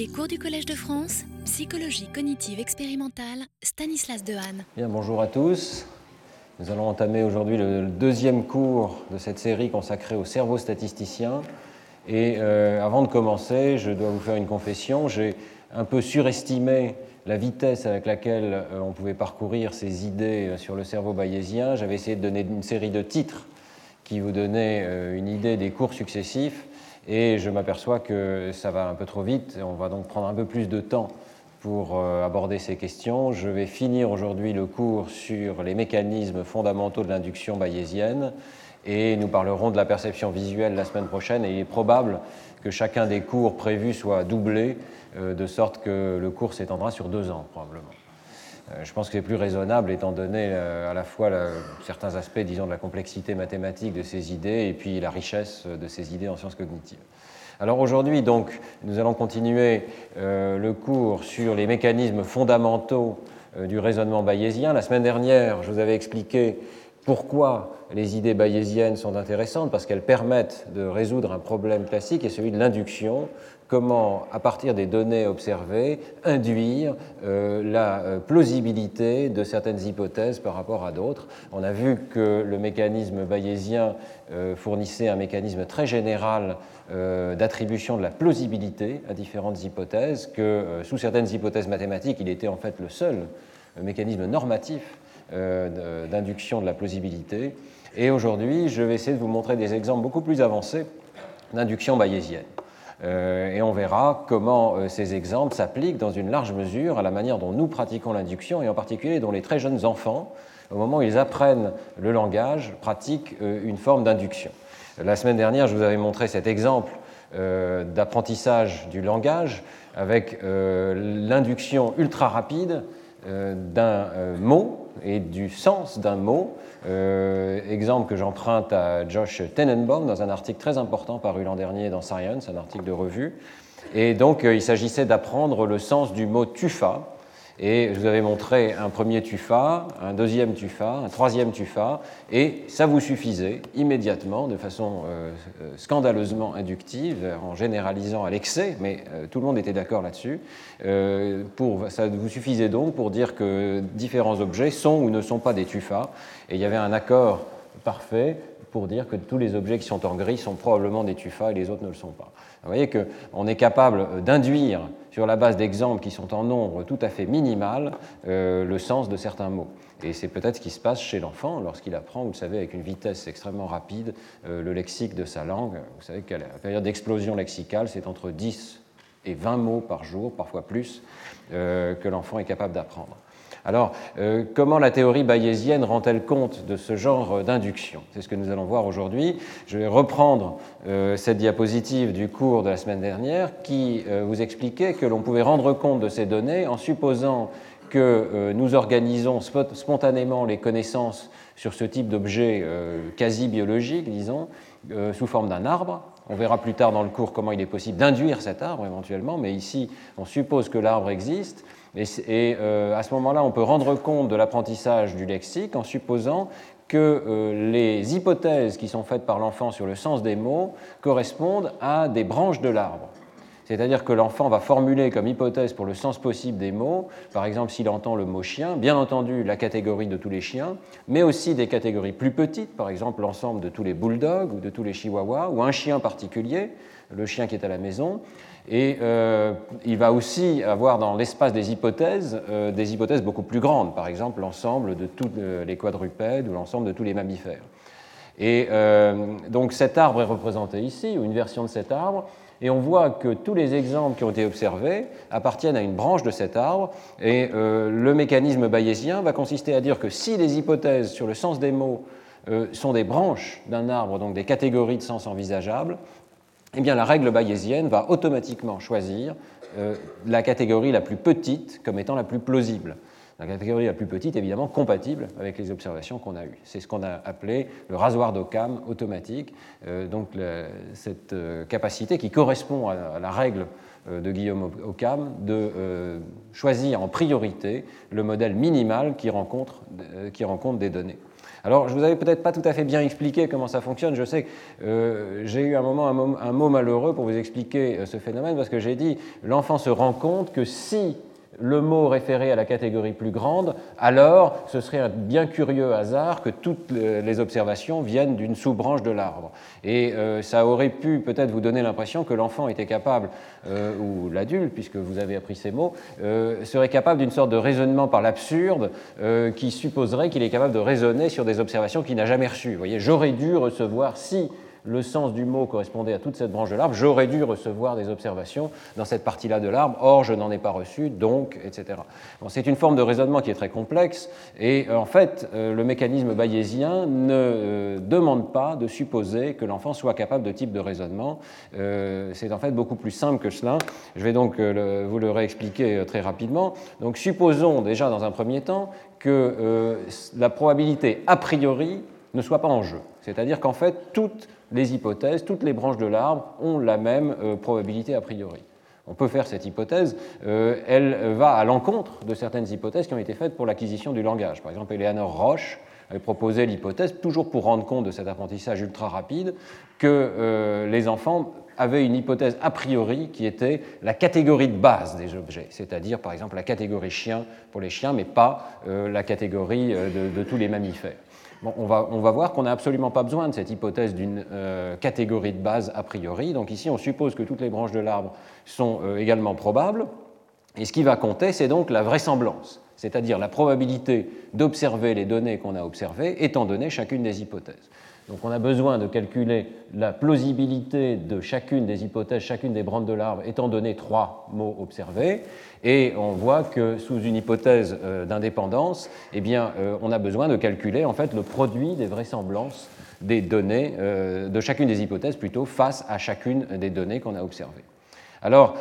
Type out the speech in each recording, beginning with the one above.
Les cours du Collège de France, psychologie cognitive expérimentale, Stanislas Dehaene. Bien, bonjour à tous. Nous allons entamer aujourd'hui le deuxième cours de cette série consacrée au cerveau statisticien. Et euh, avant de commencer, je dois vous faire une confession. J'ai un peu surestimé la vitesse avec laquelle euh, on pouvait parcourir ces idées euh, sur le cerveau bayésien. J'avais essayé de donner une série de titres qui vous donnaient une idée des cours successifs. Et je m'aperçois que ça va un peu trop vite. On va donc prendre un peu plus de temps pour aborder ces questions. Je vais finir aujourd'hui le cours sur les mécanismes fondamentaux de l'induction bayésienne et nous parlerons de la perception visuelle la semaine prochaine et il est probable que chacun des cours prévus soit doublé euh, de sorte que le cours s'étendra sur deux ans probablement. Euh, je pense que c'est plus raisonnable étant donné euh, à la fois certains aspects, disons, de la complexité mathématique de ces idées et puis la richesse de ces idées en sciences cognitives. Alors aujourd'hui, donc, nous allons continuer le cours sur les mécanismes fondamentaux du raisonnement bayésien. La semaine dernière, je vous avais expliqué pourquoi les idées bayésiennes sont intéressantes Parce qu'elles permettent de résoudre un problème classique, et celui de l'induction. Comment, à partir des données observées, induire euh, la euh, plausibilité de certaines hypothèses par rapport à d'autres. On a vu que le mécanisme bayésien euh, fournissait un mécanisme très général d'attribution de la plausibilité à différentes hypothèses, que sous certaines hypothèses mathématiques, il était en fait le seul mécanisme normatif d'induction de la plausibilité. Et aujourd'hui, je vais essayer de vous montrer des exemples beaucoup plus avancés d'induction bayésienne. Euh, et on verra comment euh, ces exemples s'appliquent dans une large mesure à la manière dont nous pratiquons l'induction, et en particulier dont les très jeunes enfants, au moment où ils apprennent le langage, pratiquent une forme d'induction. La semaine dernière, je vous avais montré cet exemple d'apprentissage du langage avec l'induction ultra rapide d'un mot et du sens d'un mot. Euh, exemple que j'emprunte à Josh Tenenbaum dans un article très important paru l'an dernier dans Science, un article de revue. Et donc euh, il s'agissait d'apprendre le sens du mot tufa, et je vous avais montré un premier tufa, un deuxième tufa, un troisième tufa, et ça vous suffisait immédiatement, de façon euh, euh, scandaleusement inductive, en généralisant à l'excès, mais euh, tout le monde était d'accord là-dessus. ça vous suffisait donc pour dire que différents objets sont ou ne sont pas des tufas, et il y avait un accord parfait pour dire que tous les objets qui sont en gris sont probablement des tufas et les autres ne le sont pas. Vous voyez qu'on est capable d'induire sur la base d'exemples qui sont en nombre tout à fait minimal euh, le sens de certains mots. Et c'est peut-être ce qui se passe chez l'enfant lorsqu'il apprend, vous savez, avec une vitesse extrêmement rapide, euh, le lexique de sa langue. Vous savez qu'à la période d'explosion lexicale, c'est entre 10 et 20 mots par jour, parfois plus, euh, que l'enfant est capable d'apprendre. Alors, euh, comment la théorie bayésienne rend-elle compte de ce genre d'induction? C'est ce que nous allons voir aujourd'hui. Je vais reprendre euh, cette diapositive du cours de la semaine dernière qui euh, vous expliquait que l'on pouvait rendre compte de ces données en supposant que nous organisons spontanément les connaissances sur ce type d'objet quasi biologique, disons, sous forme d'un arbre. On verra plus tard dans le cours comment il est possible d'induire cet arbre éventuellement, mais ici, on suppose que l'arbre existe et, euh, à ce moment-là, on peut rendre compte de l'apprentissage du lexique en supposant que euh, les hypothèses qui sont faites par l'enfant sur le sens des mots correspondent à des branches de l'arbre. C'est-à-dire que l'enfant va formuler comme hypothèse pour le sens possible des mots, par exemple s'il entend le mot chien, bien entendu la catégorie de tous les chiens, mais aussi des catégories plus petites, par exemple l'ensemble de tous les bulldogs ou de tous les chihuahuas, ou un chien particulier, le chien qui est à la maison, et euh, il va aussi avoir dans l'espace des hypothèses euh, des hypothèses beaucoup plus grandes, par exemple l'ensemble de tous euh, les quadrupèdes ou l'ensemble de tous les mammifères. Et donc cet arbre est représenté ici, ou une version de cet arbre, et on voit que tous les exemples qui ont été observés appartiennent à une branche de cet arbre, et le mécanisme bayésien va consister à dire que si les hypothèses sur le sens des mots sont des branches d'un arbre, donc des catégories de sens envisageables, eh bien, la règle bayésienne va automatiquement choisir euh, la catégorie la plus petite comme étant la plus plausible. La catégorie la plus petite, évidemment, compatible avec les observations qu'on a eues. C'est ce qu'on a appelé le rasoir d'Occam automatique, euh, donc cette euh, capacité qui correspond à, la règle de Guillaume Occam de choisir en priorité le modèle minimal qui rencontre, qui rencontre des données. Alors, je vous avais peut-être pas tout à fait bien expliqué comment ça fonctionne. Je sais que euh, j'ai eu un moment un, mot malheureux pour vous expliquer euh, ce phénomène parce que j'ai dit l'enfant se rend compte que si le mot référé à la catégorie plus grande, alors ce serait un bien curieux hasard que toutes les observations viennent d'une sous-branche de l'arbre. Et euh, ça aurait pu peut-être vous donner l'impression que l'enfant était capable, euh, ou l'adulte, puisque vous avez appris ces mots, euh, serait capable d'une sorte de raisonnement par l'absurde qui supposerait qu'il est capable de raisonner sur des observations qu'il n'a jamais reçues. Vous voyez, j'aurais dû recevoir si le sens du mot correspondait à toute cette branche de l'arbre, j'aurais dû recevoir des observations dans cette partie-là de l'arbre, or je n'en ai pas reçu, donc, etc. c'est une forme de raisonnement qui est très complexe, et euh, en fait, euh, le mécanisme bayésien ne euh, demande pas de supposer que l'enfant soit capable de type de raisonnement. c'est en fait beaucoup plus simple que cela. Je vais donc vous le réexpliquer très rapidement. Donc, supposons déjà dans un premier temps que la probabilité a priori ne soit pas en jeu. C'est-à-dire qu'en fait, toutes les hypothèses, toutes les branches de l'arbre ont la même euh, probabilité a priori. On peut faire cette hypothèse, euh, elle va à l'encontre de certaines hypothèses qui ont été faites pour l'acquisition du langage. Par exemple, Eleanor Roche avait proposé l'hypothèse, toujours pour rendre compte de cet apprentissage ultra rapide, que euh, les enfants avaient une hypothèse a priori qui était la catégorie de base des objets, c'est-à-dire par exemple la catégorie chien pour les chiens, mais pas la catégorie de tous les mammifères on, va, voir qu'on n'a absolument pas besoin de cette hypothèse d'une euh, catégorie de base a priori. Donc ici, on suppose que toutes les branches de l'arbre sont euh, également probables. Et ce qui va compter, c'est donc la vraisemblance, c'est-à-dire la probabilité d'observer les données qu'on a observées, étant donné chacune des hypothèses. Donc on a besoin de calculer la plausibilité de chacune des hypothèses, chacune des branches de l'arbre, étant donné trois mots observés. Et on voit que sous une hypothèse euh, d'indépendance, eh bien, euh, on a besoin de calculer en fait le produit des vraisemblances des données, euh, de chacune des hypothèses plutôt, face à chacune des données qu'on a observées. Alors,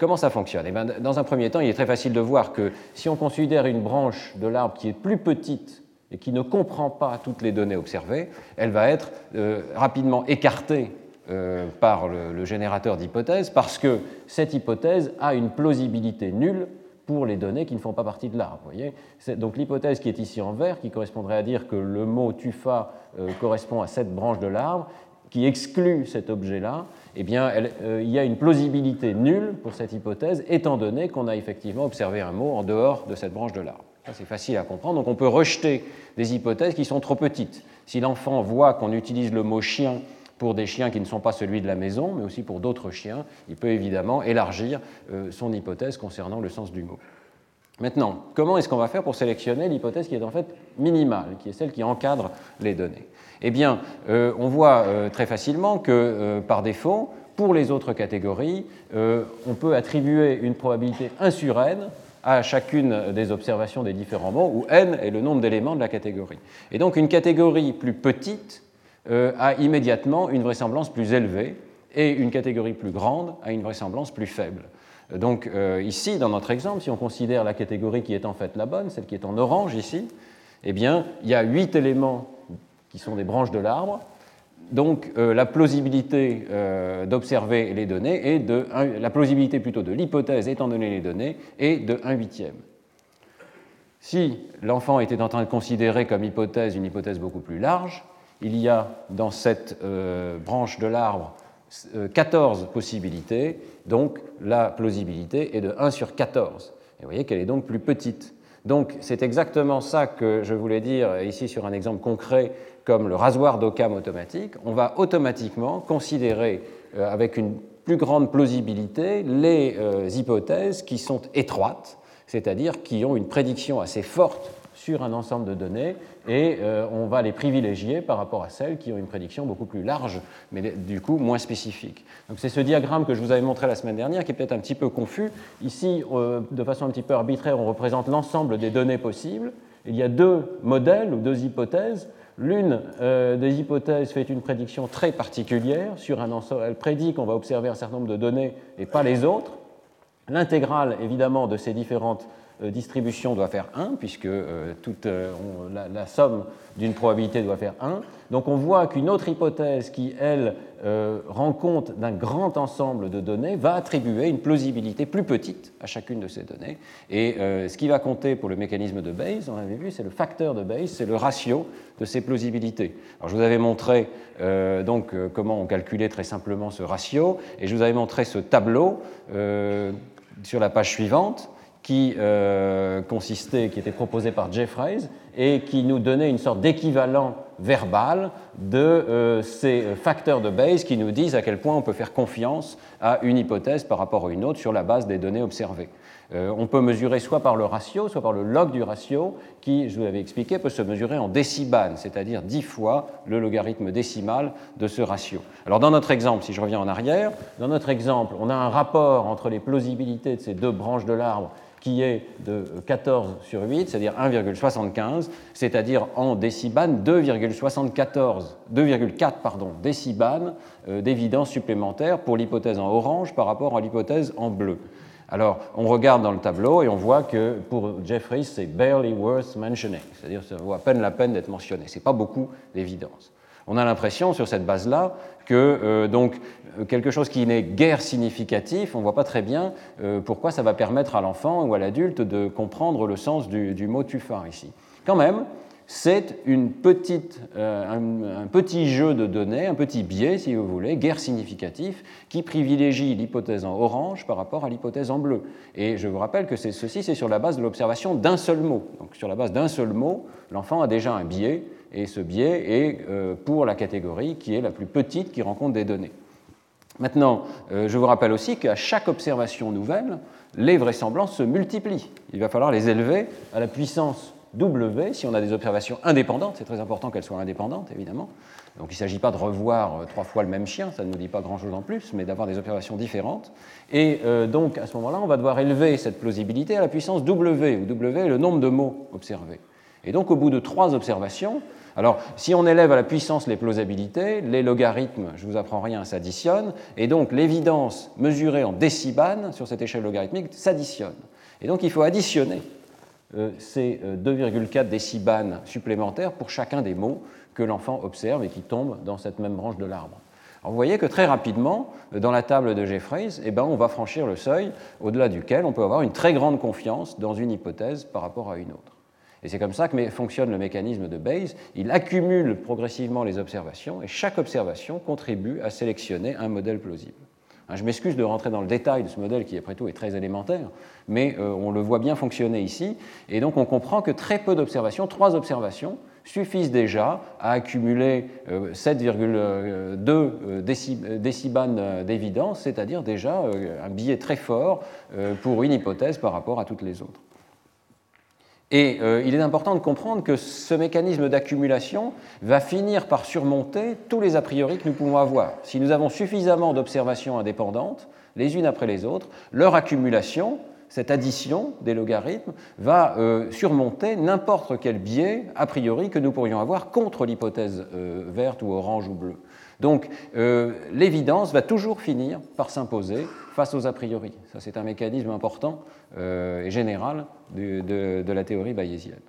comment ça fonctionne? Eh bien, Dans un premier temps, il est très facile de voir que si on considère une branche de l'arbre qui est plus petite et qui ne comprend pas toutes les données observées, elle va être rapidement écartée euh, par le, générateur d'hypothèses parce que cette hypothèse a une plausibilité nulle pour les données qui ne font pas partie de l'arbre. Donc l'hypothèse qui est ici en vert, qui correspondrait à dire que le mot tufa euh, correspond à cette branche de l'arbre, qui exclut cet objet-là, eh bien, euh, il y a une plausibilité nulle pour cette hypothèse, étant donné qu'on a effectivement observé un mot en dehors de cette branche de l'arbre. C'est facile à comprendre. Donc on peut rejeter des hypothèses qui sont trop petites. Si l'enfant voit qu'on utilise le mot chien pour des chiens qui ne sont pas celui de la maison, mais aussi pour d'autres chiens, il peut évidemment élargir euh, son hypothèse concernant le sens du mot. Maintenant, comment est-ce qu'on va faire pour sélectionner l'hypothèse qui est en fait minimale, qui est celle qui encadre les données? Eh bien, euh, on voit euh, très facilement que par défaut, pour les autres catégories, on peut attribuer une probabilité 1 sur n à chacune des observations des différents mots, où n est le nombre d'éléments de la catégorie. Et donc une catégorie plus petite euh, a immédiatement une vraisemblance plus élevée et une catégorie plus grande a une vraisemblance plus faible. Donc euh, ici, dans notre exemple, si on considère la catégorie qui est en fait la bonne, celle qui est en orange ici, eh bien, il y a huit éléments qui sont des branches de l'arbre. Donc euh, la plausibilité d'observer les données est de la plausibilité plutôt de l'hypothèse étant donné les données est de 1 huitième. Si l'enfant était en train de considérer comme hypothèse une hypothèse beaucoup plus large, il y a dans cette euh, branche de l'arbre 14 euh, possibilités, donc la plausibilité est de 1 sur 14. Et vous voyez qu'elle est donc plus petite. Donc c'est exactement ça que je voulais dire ici sur un exemple concret comme le rasoir d'Occam automatique. On va automatiquement considérer euh, avec une plus grande plausibilité les hypothèses qui sont étroites, c'est-à-dire qui ont une prédiction assez forte sur un ensemble de données et euh, on va les privilégier par rapport à celles qui ont une prédiction beaucoup plus large, mais du coup moins spécifique. Donc c'est ce diagramme que je vous avais montré la semaine dernière qui est peut-être un petit peu confus. Ici, euh, de façon un petit peu arbitraire, on représente l'ensemble des données possibles. Il y a deux modèles ou deux hypothèses. L'une euh, des hypothèses fait une prédiction très particulière sur un ensemble. Elle prédit qu'on va observer un certain nombre de données et pas les autres. L'intégrale, évidemment, de ces différentes distribution doit faire 1, puisque toute, la, somme d'une probabilité doit faire 1. Donc on voit qu'une autre hypothèse qui, elle, rend compte d'un grand ensemble de données va attribuer une plausibilité plus petite à chacune de ces données. Et ce qui va compter pour le mécanisme de Bayes, on avait vu, c'est le facteur de Bayes, c'est le ratio de ces plausibilités. Alors je vous avais montré donc, comment on calculait très simplement ce ratio, et je vous avais montré ce tableau sur la page suivante qui euh, consistait, qui était proposé par Jeffreys et qui nous donnait une sorte d'équivalent verbal de euh, ces facteurs de Bayes qui nous disent à quel point on peut faire confiance à une hypothèse par rapport à une autre sur la base des données observées. Euh, on peut mesurer soit par le ratio, soit par le log du ratio, qui, je vous l'avais expliqué, peut se mesurer en décibans, c'est-à-dire 10 fois le logarithme décimal de ce ratio. Alors dans notre exemple, si je reviens en arrière, dans notre exemple, on a un rapport entre les plausibilités de ces deux branches de l'arbre qui est de 14 sur 8, c'est-à-dire 1,75, c'est-à-dire en décibans 2,74, 2,4 pardon, d'évidence supplémentaire pour l'hypothèse en orange par rapport à l'hypothèse en bleu. Alors, on regarde dans le tableau et on voit que pour Jeffries, c'est barely worth mentioning, c'est-à-dire ça vaut à peine la peine d'être mentionné. Ce n'est pas beaucoup d'évidence. On a l'impression, sur cette base-là, que euh, donc quelque chose qui n'est guère significatif, on ne voit pas très bien euh, pourquoi ça va permettre à l'enfant ou à l'adulte de comprendre le sens du, mot tufar ici. Quand même, c'est euh, un, petit jeu de données, un petit biais, si vous voulez, guère significatif, qui privilégie l'hypothèse en orange par rapport à l'hypothèse en bleu. Et je vous rappelle que ceci, c'est sur la base de l'observation d'un seul mot. Donc sur la base d'un seul mot, l'enfant a déjà un biais, et ce biais est euh, pour la catégorie qui est la plus petite qui rencontre des données. Maintenant, euh, je vous rappelle aussi qu'à chaque observation nouvelle, les vraisemblances se multiplient. Il va falloir les élever à la puissance W, si on a des observations indépendantes, c'est très important qu'elles soient indépendantes, évidemment. Donc il ne s'agit pas de revoir euh, trois fois le même chien, ça ne nous dit pas grand-chose en plus, mais d'avoir des observations différentes. Et euh, donc à ce moment-là, on va devoir élever cette plausibilité à la puissance W, où W est le nombre de mots observés. Et donc au bout de trois observations, alors si on élève à la puissance les plausibilités, les logarithmes, je ne vous apprends rien, s'additionnent, et donc l'évidence mesurée en décibans sur cette échelle logarithmique s'additionne. Et donc il faut additionner euh, ces 2,4 euh, décibans supplémentaires pour chacun des mots que l'enfant observe et qui tombent dans cette même branche de l'arbre. vous voyez que très rapidement, dans la table de Jeffreys, eh ben, on va franchir le seuil au-delà duquel on peut avoir une très grande confiance dans une hypothèse par rapport à une autre. Et c'est comme ça que fonctionne le mécanisme de Bayes. Il accumule progressivement les observations et chaque observation contribue à sélectionner un modèle plausible. Hein, je m'excuse de rentrer dans le détail de ce modèle qui, après tout, est très élémentaire, mais euh, on le voit bien fonctionner ici. Et donc, on comprend que très peu d'observations, trois observations, suffisent déjà à accumuler 7,2 euh, décibans d'évidence, c'est-à-dire déjà euh, un biais très fort pour une hypothèse par rapport à toutes les autres. Et euh, il est important de comprendre que ce mécanisme d'accumulation va finir par surmonter tous les a priori que nous pouvons avoir. Si nous avons suffisamment d'observations indépendantes, les unes après les autres, leur accumulation, cette addition des logarithmes, va euh, surmonter n'importe quel biais a priori que nous pourrions avoir contre l'hypothèse euh, verte ou orange ou bleue. Donc l'évidence va toujours finir par s'imposer face aux a priori. Ça, c'est un mécanisme important euh, et général de, la théorie bayésienne.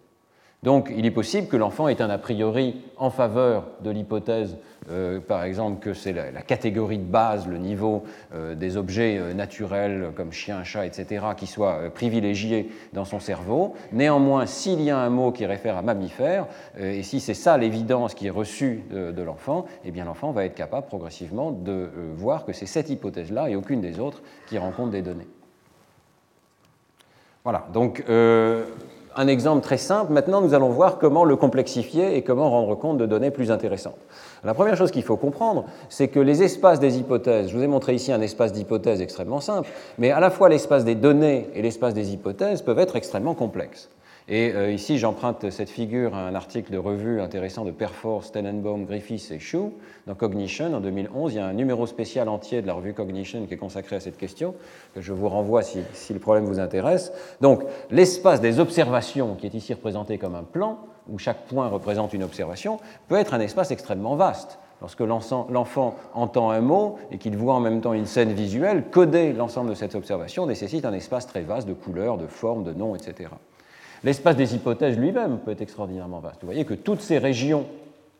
Donc, il est possible que l'enfant ait un a priori en faveur de l'hypothèse, euh, par exemple, que c'est la, catégorie de base, le niveau euh, des objets naturels comme chien, chat, etc., qui soit privilégié dans son cerveau. Néanmoins, s'il y a un mot qui réfère à mammifère, et si c'est ça l'évidence qui est reçue de, de l'enfant, eh bien l'enfant va être capable progressivement de voir que c'est cette hypothèse-là et aucune des autres qui rencontre des données. Voilà, donc euh, un exemple très simple. Maintenant, nous allons voir comment le complexifier et comment rendre compte de données plus intéressantes. La première chose qu'il faut comprendre, c'est que les espaces des hypothèses, je vous ai montré ici un espace d'hypothèses extrêmement simple, mais à la fois l'espace des données et l'espace des hypothèses peuvent être extrêmement complexes. Et euh, ici, j'emprunte cette figure à un article de revue intéressant de Perforce, Tenenbaum, Griffiths et Shu dans Cognition en 2011. Il y a un numéro spécial entier de la revue Cognition qui est consacré à cette question, que je vous renvoie si, si le problème vous intéresse. Donc, l'espace des observations, qui est ici représenté comme un plan, où chaque point représente une observation, peut être un espace extrêmement vaste. lorsque l'enfant entend un mot et qu'il voit en même temps une scène visuelle, coder l'ensemble de cette observation nécessite un espace très vaste de couleurs, de formes, de noms, etc. L'espace des hypothèses lui-même peut être extraordinairement vaste. Vous voyez que toutes ces régions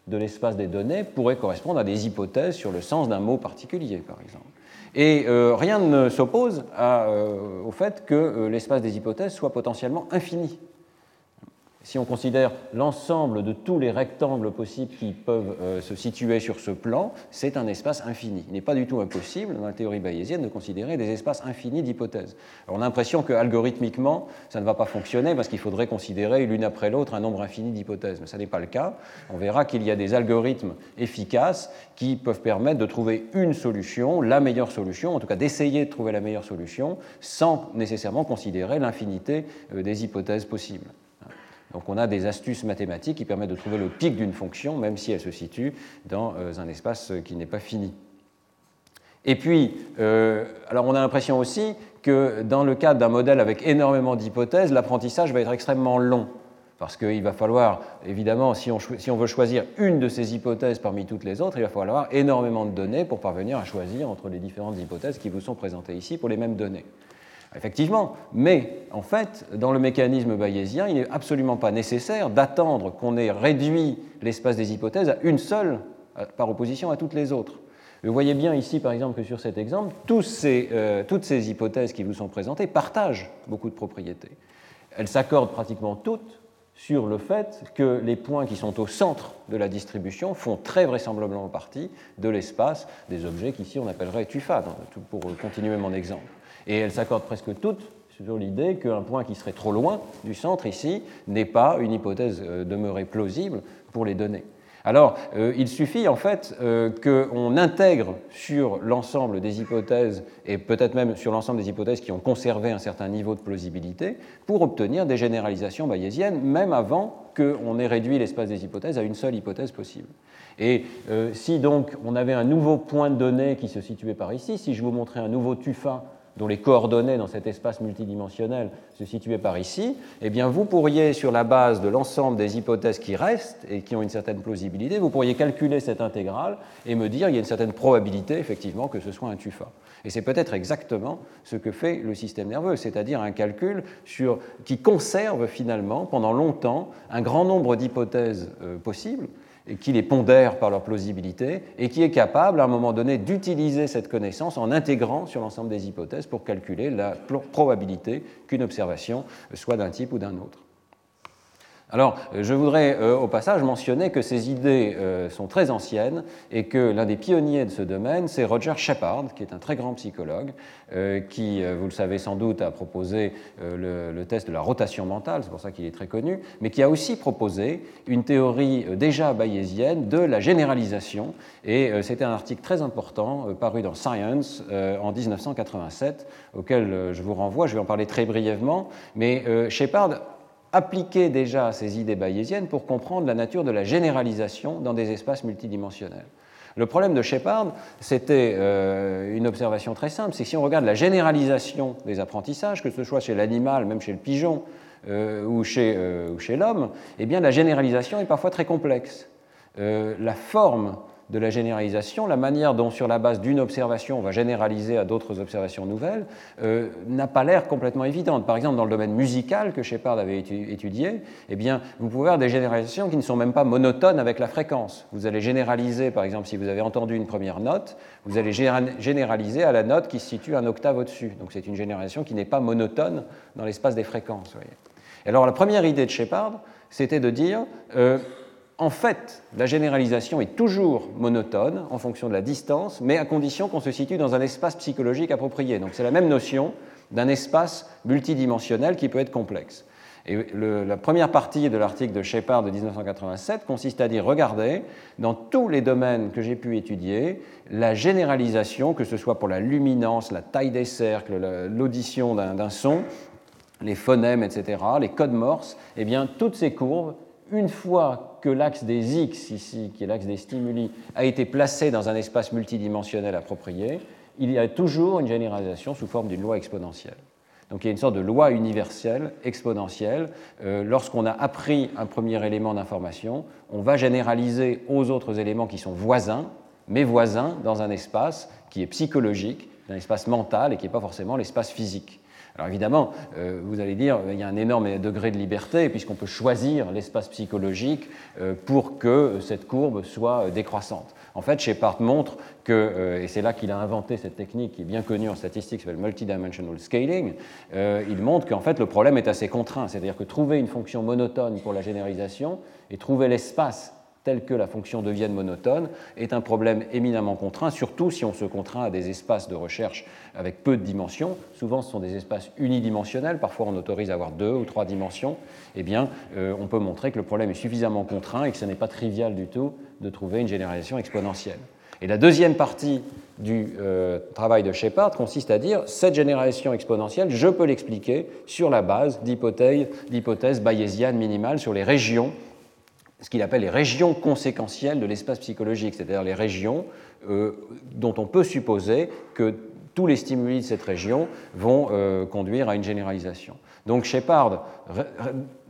de l'espace des données pourraient correspondre à des hypothèses sur le sens d'un mot particulier, par exemple. Et euh, rien ne s'oppose euh, au fait que euh, l'espace des hypothèses soit potentiellement infini si on considère l'ensemble de tous les rectangles possibles qui peuvent euh, se situer sur ce plan, c'est un espace infini. Il n'est pas du tout impossible, dans la théorie bayésienne, de considérer des espaces infinis d'hypothèses. On a l'impression que algorithmiquement, ça ne va pas fonctionner parce qu'il faudrait considérer l'une après l'autre un nombre infini d'hypothèses. Mais ça n'est pas le cas. On verra qu'il y a des algorithmes efficaces qui peuvent permettre de trouver une solution, la meilleure solution, en tout cas d'essayer de trouver la meilleure solution, sans nécessairement considérer l'infinité euh, des hypothèses possibles. Donc on a des astuces mathématiques qui permettent de trouver le pic d'une fonction, même si elle se situe dans euh, un espace qui n'est pas fini. Et puis, euh, alors on a l'impression aussi que dans le cadre d'un modèle avec énormément d'hypothèses, l'apprentissage va être extrêmement long. Parce qu'il va falloir, évidemment, si on, veut choisir une de ces hypothèses parmi toutes les autres, il va falloir énormément de données pour parvenir à choisir entre les différentes hypothèses qui vous sont présentées ici pour les mêmes données. Effectivement, mais en fait, dans le mécanisme bayésien, il n'est absolument pas nécessaire d'attendre qu'on ait réduit l'espace des hypothèses à une seule euh, par opposition à toutes les autres. Vous voyez bien ici, par exemple, que sur cet exemple, euh, toutes ces hypothèses qui vous sont présentées partagent beaucoup de propriétés. Elles s'accordent pratiquement toutes sur le fait que les points qui sont au centre de la distribution font très vraisemblablement partie de l'espace des objets qu'ici on appellerait tufa, pour continuer mon exemple. Et elles s'accordent presque toutes sur l'idée qu'un point qui serait trop loin du centre ici n'est pas une hypothèse euh, demeurée plausible pour les données. Alors, euh, il suffit en fait euh, qu'on intègre sur l'ensemble des hypothèses, et peut-être même sur l'ensemble des hypothèses qui ont conservé un certain niveau de plausibilité, pour obtenir des généralisations bayésiennes, même avant qu'on ait réduit l'espace des hypothèses à une seule hypothèse possible. Et si donc on avait un nouveau point de données qui se situait par ici, si je vous montrais un nouveau tufa dont les coordonnées dans cet espace multidimensionnel se situaient par ici, eh bien vous pourriez, sur la base de l'ensemble des hypothèses qui restent et qui ont une certaine plausibilité, vous pourriez calculer cette intégrale et me dire qu'il y a une certaine probabilité, effectivement, que ce soit un tufa. Et c'est peut-être exactement ce que fait le système nerveux, c'est-à-dire un calcul qui conserve finalement pendant longtemps un grand nombre d'hypothèses euh, possibles qui les pondère par leur plausibilité et qui est capable à un moment donné d'utiliser cette connaissance en intégrant sur l'ensemble des hypothèses pour calculer la probabilité qu'une observation soit d'un type ou d'un autre. Alors, je voudrais euh, au passage mentionner que ces idées euh, sont très anciennes et que l'un des pionniers de ce domaine, c'est Roger Shepard, qui est un très grand psychologue, euh, qui, vous le savez sans doute, a proposé le, test de la rotation mentale, c'est pour ça qu'il est très connu, mais qui a aussi proposé une théorie déjà bayésienne de la généralisation. Et c'était un article très important paru dans Science en 1987, auquel je vous renvoie. Je vais en parler très brièvement, mais Shepard appliquer déjà ces idées bayésiennes pour comprendre la nature de la généralisation dans des espaces multidimensionnels. Le problème de Shepard, c'était euh, une observation très simple, c'est que si on regarde la généralisation des apprentissages, que ce soit chez l'animal, même chez le pigeon euh, ou chez, euh, chez l'homme, eh bien la généralisation est parfois très complexe. la forme de la généralisation, la manière dont sur la base d'une observation on va généraliser à d'autres observations nouvelles, euh, n'a pas l'air complètement évidente. Par exemple, dans le domaine musical que Shepard avait étudié, eh bien, vous pouvez avoir des généralisations qui ne sont même pas monotones avec la fréquence. Vous allez généraliser, par exemple, si vous avez entendu une première note, vous allez généraliser à la note qui se situe un octave au-dessus. Donc c'est une généralisation qui n'est pas monotone dans l'espace des fréquences. Voyez. Alors la première idée de Shepard, c'était de dire... Euh, en fait, la généralisation est toujours monotone en fonction de la distance, mais à condition qu'on se situe dans un espace psychologique approprié. Donc c'est la même notion d'un espace multidimensionnel qui peut être complexe. Et la première partie de l'article de Shepard de 1987 consiste à dire, regardez, dans tous les domaines que j'ai pu étudier, la généralisation, que ce soit pour la luminance, la taille des cercles, l'audition d'un son, les phonèmes, etc., les codes morse, eh bien, toutes ces courbes une fois que l'axe des X, ici, qui est l'axe des stimuli, a été placé dans un espace multidimensionnel approprié, il y a toujours une généralisation sous forme d'une loi exponentielle. Donc il y a une sorte de loi universelle, exponentielle. Euh, lorsqu'on a appris un premier élément d'information, on va généraliser aux autres éléments qui sont voisins, mais voisins dans un espace qui est psychologique, un espace mental et qui n'est pas forcément l'espace physique. Alors évidemment, euh, vous allez dire, il y a un énorme degré de liberté puisqu'on peut choisir l'espace psychologique euh, pour que cette courbe soit décroissante. En fait, Shepard montre que, euh, et c'est là qu'il a inventé cette technique qui est bien connue en statistique, qui s'appelle multidimensional scaling, il montre qu'en fait le problème est assez contraint, c'est-à-dire que trouver une fonction monotone pour la généralisation et trouver l'espace telle que la fonction devienne monotone est un problème éminemment contraint, surtout si on se contraint à des espaces de recherche avec peu de dimensions. Souvent, ce sont des espaces unidimensionnels, parfois on autorise à avoir deux ou trois dimensions. Eh bien, euh, on peut montrer que le problème est suffisamment contraint et que ce n'est pas trivial du tout de trouver une généralisation exponentielle. Et la deuxième partie du euh, travail de Shepard consiste à dire cette généralisation exponentielle, je peux l'expliquer sur la base d'hypothèses bayésianes minimales sur les régions ce qu'il appelle les régions conséquentielles de l'espace psychologique, c'est-à-dire les régions euh, dont on peut supposer que tous les stimuli de cette région vont euh, conduire à une généralisation. Donc Shepard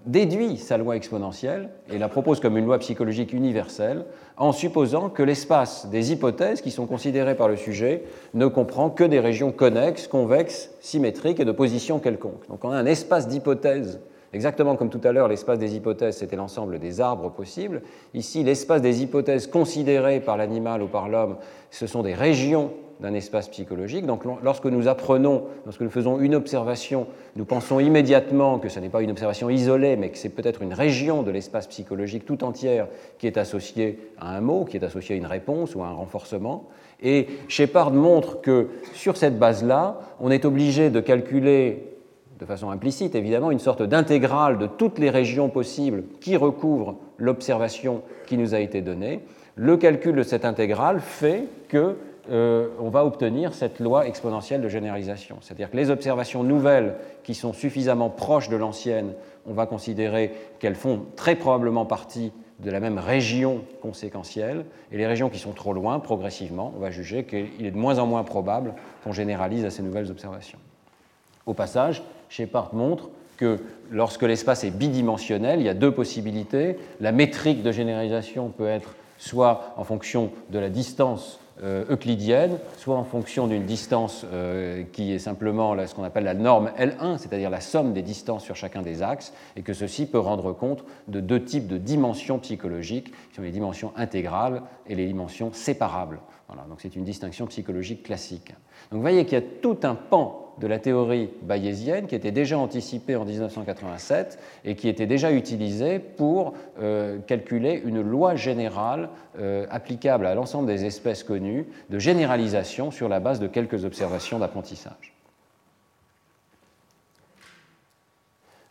déduit sa loi exponentielle et la propose comme une loi psychologique universelle en supposant que l'espace des hypothèses qui sont considérées par le sujet ne comprend que des régions connexes, convexes, symétriques et de position quelconque. Donc on a un espace d'hypothèses Exactement comme tout à l'heure, l'espace des hypothèses, c'était l'ensemble des arbres possibles. Ici, l'espace des hypothèses considérées par l'animal ou par l'homme, ce sont des régions d'un espace psychologique. Donc lorsque nous apprenons, lorsque nous faisons une observation, nous pensons immédiatement que ce n'est pas une observation isolée, mais que c'est peut-être une région de l'espace psychologique tout entière qui est associée à un mot, qui est associée à une réponse ou à un renforcement. Et Shepard montre que sur cette base-là, on est obligé de calculer de façon implicite évidemment, une sorte d'intégrale de toutes les régions possibles qui recouvrent l'observation qui nous a été donnée. Le calcul de cette intégrale fait que euh, on va obtenir cette loi exponentielle de généralisation. C'est-à-dire que les observations nouvelles qui sont suffisamment proches de l'ancienne, on va considérer qu'elles font très probablement partie de la même région conséquentielle, et les régions qui sont trop loin, progressivement, on va juger qu'il est de moins en moins probable qu'on généralise à ces nouvelles observations. Au passage, Shepard montre que lorsque l'espace est bidimensionnel, il y a deux possibilités. La métrique de généralisation peut être soit en fonction de la distance euh, euclidienne, soit en fonction d'une distance euh, qui est simplement ce qu'on appelle la norme L1, c'est-à-dire la somme des distances sur chacun des axes, et que ceci peut rendre compte de deux types de dimensions psychologiques, qui sont les dimensions intégrales et les dimensions séparables. Voilà, donc c'est une distinction psychologique classique. Donc vous voyez qu'il y a tout un pan de la théorie bayésienne qui était déjà anticipée en 1987 et qui était déjà utilisée pour euh, calculer une loi générale euh, applicable à l'ensemble des espèces connues de généralisation sur la base de quelques observations d'apprentissage.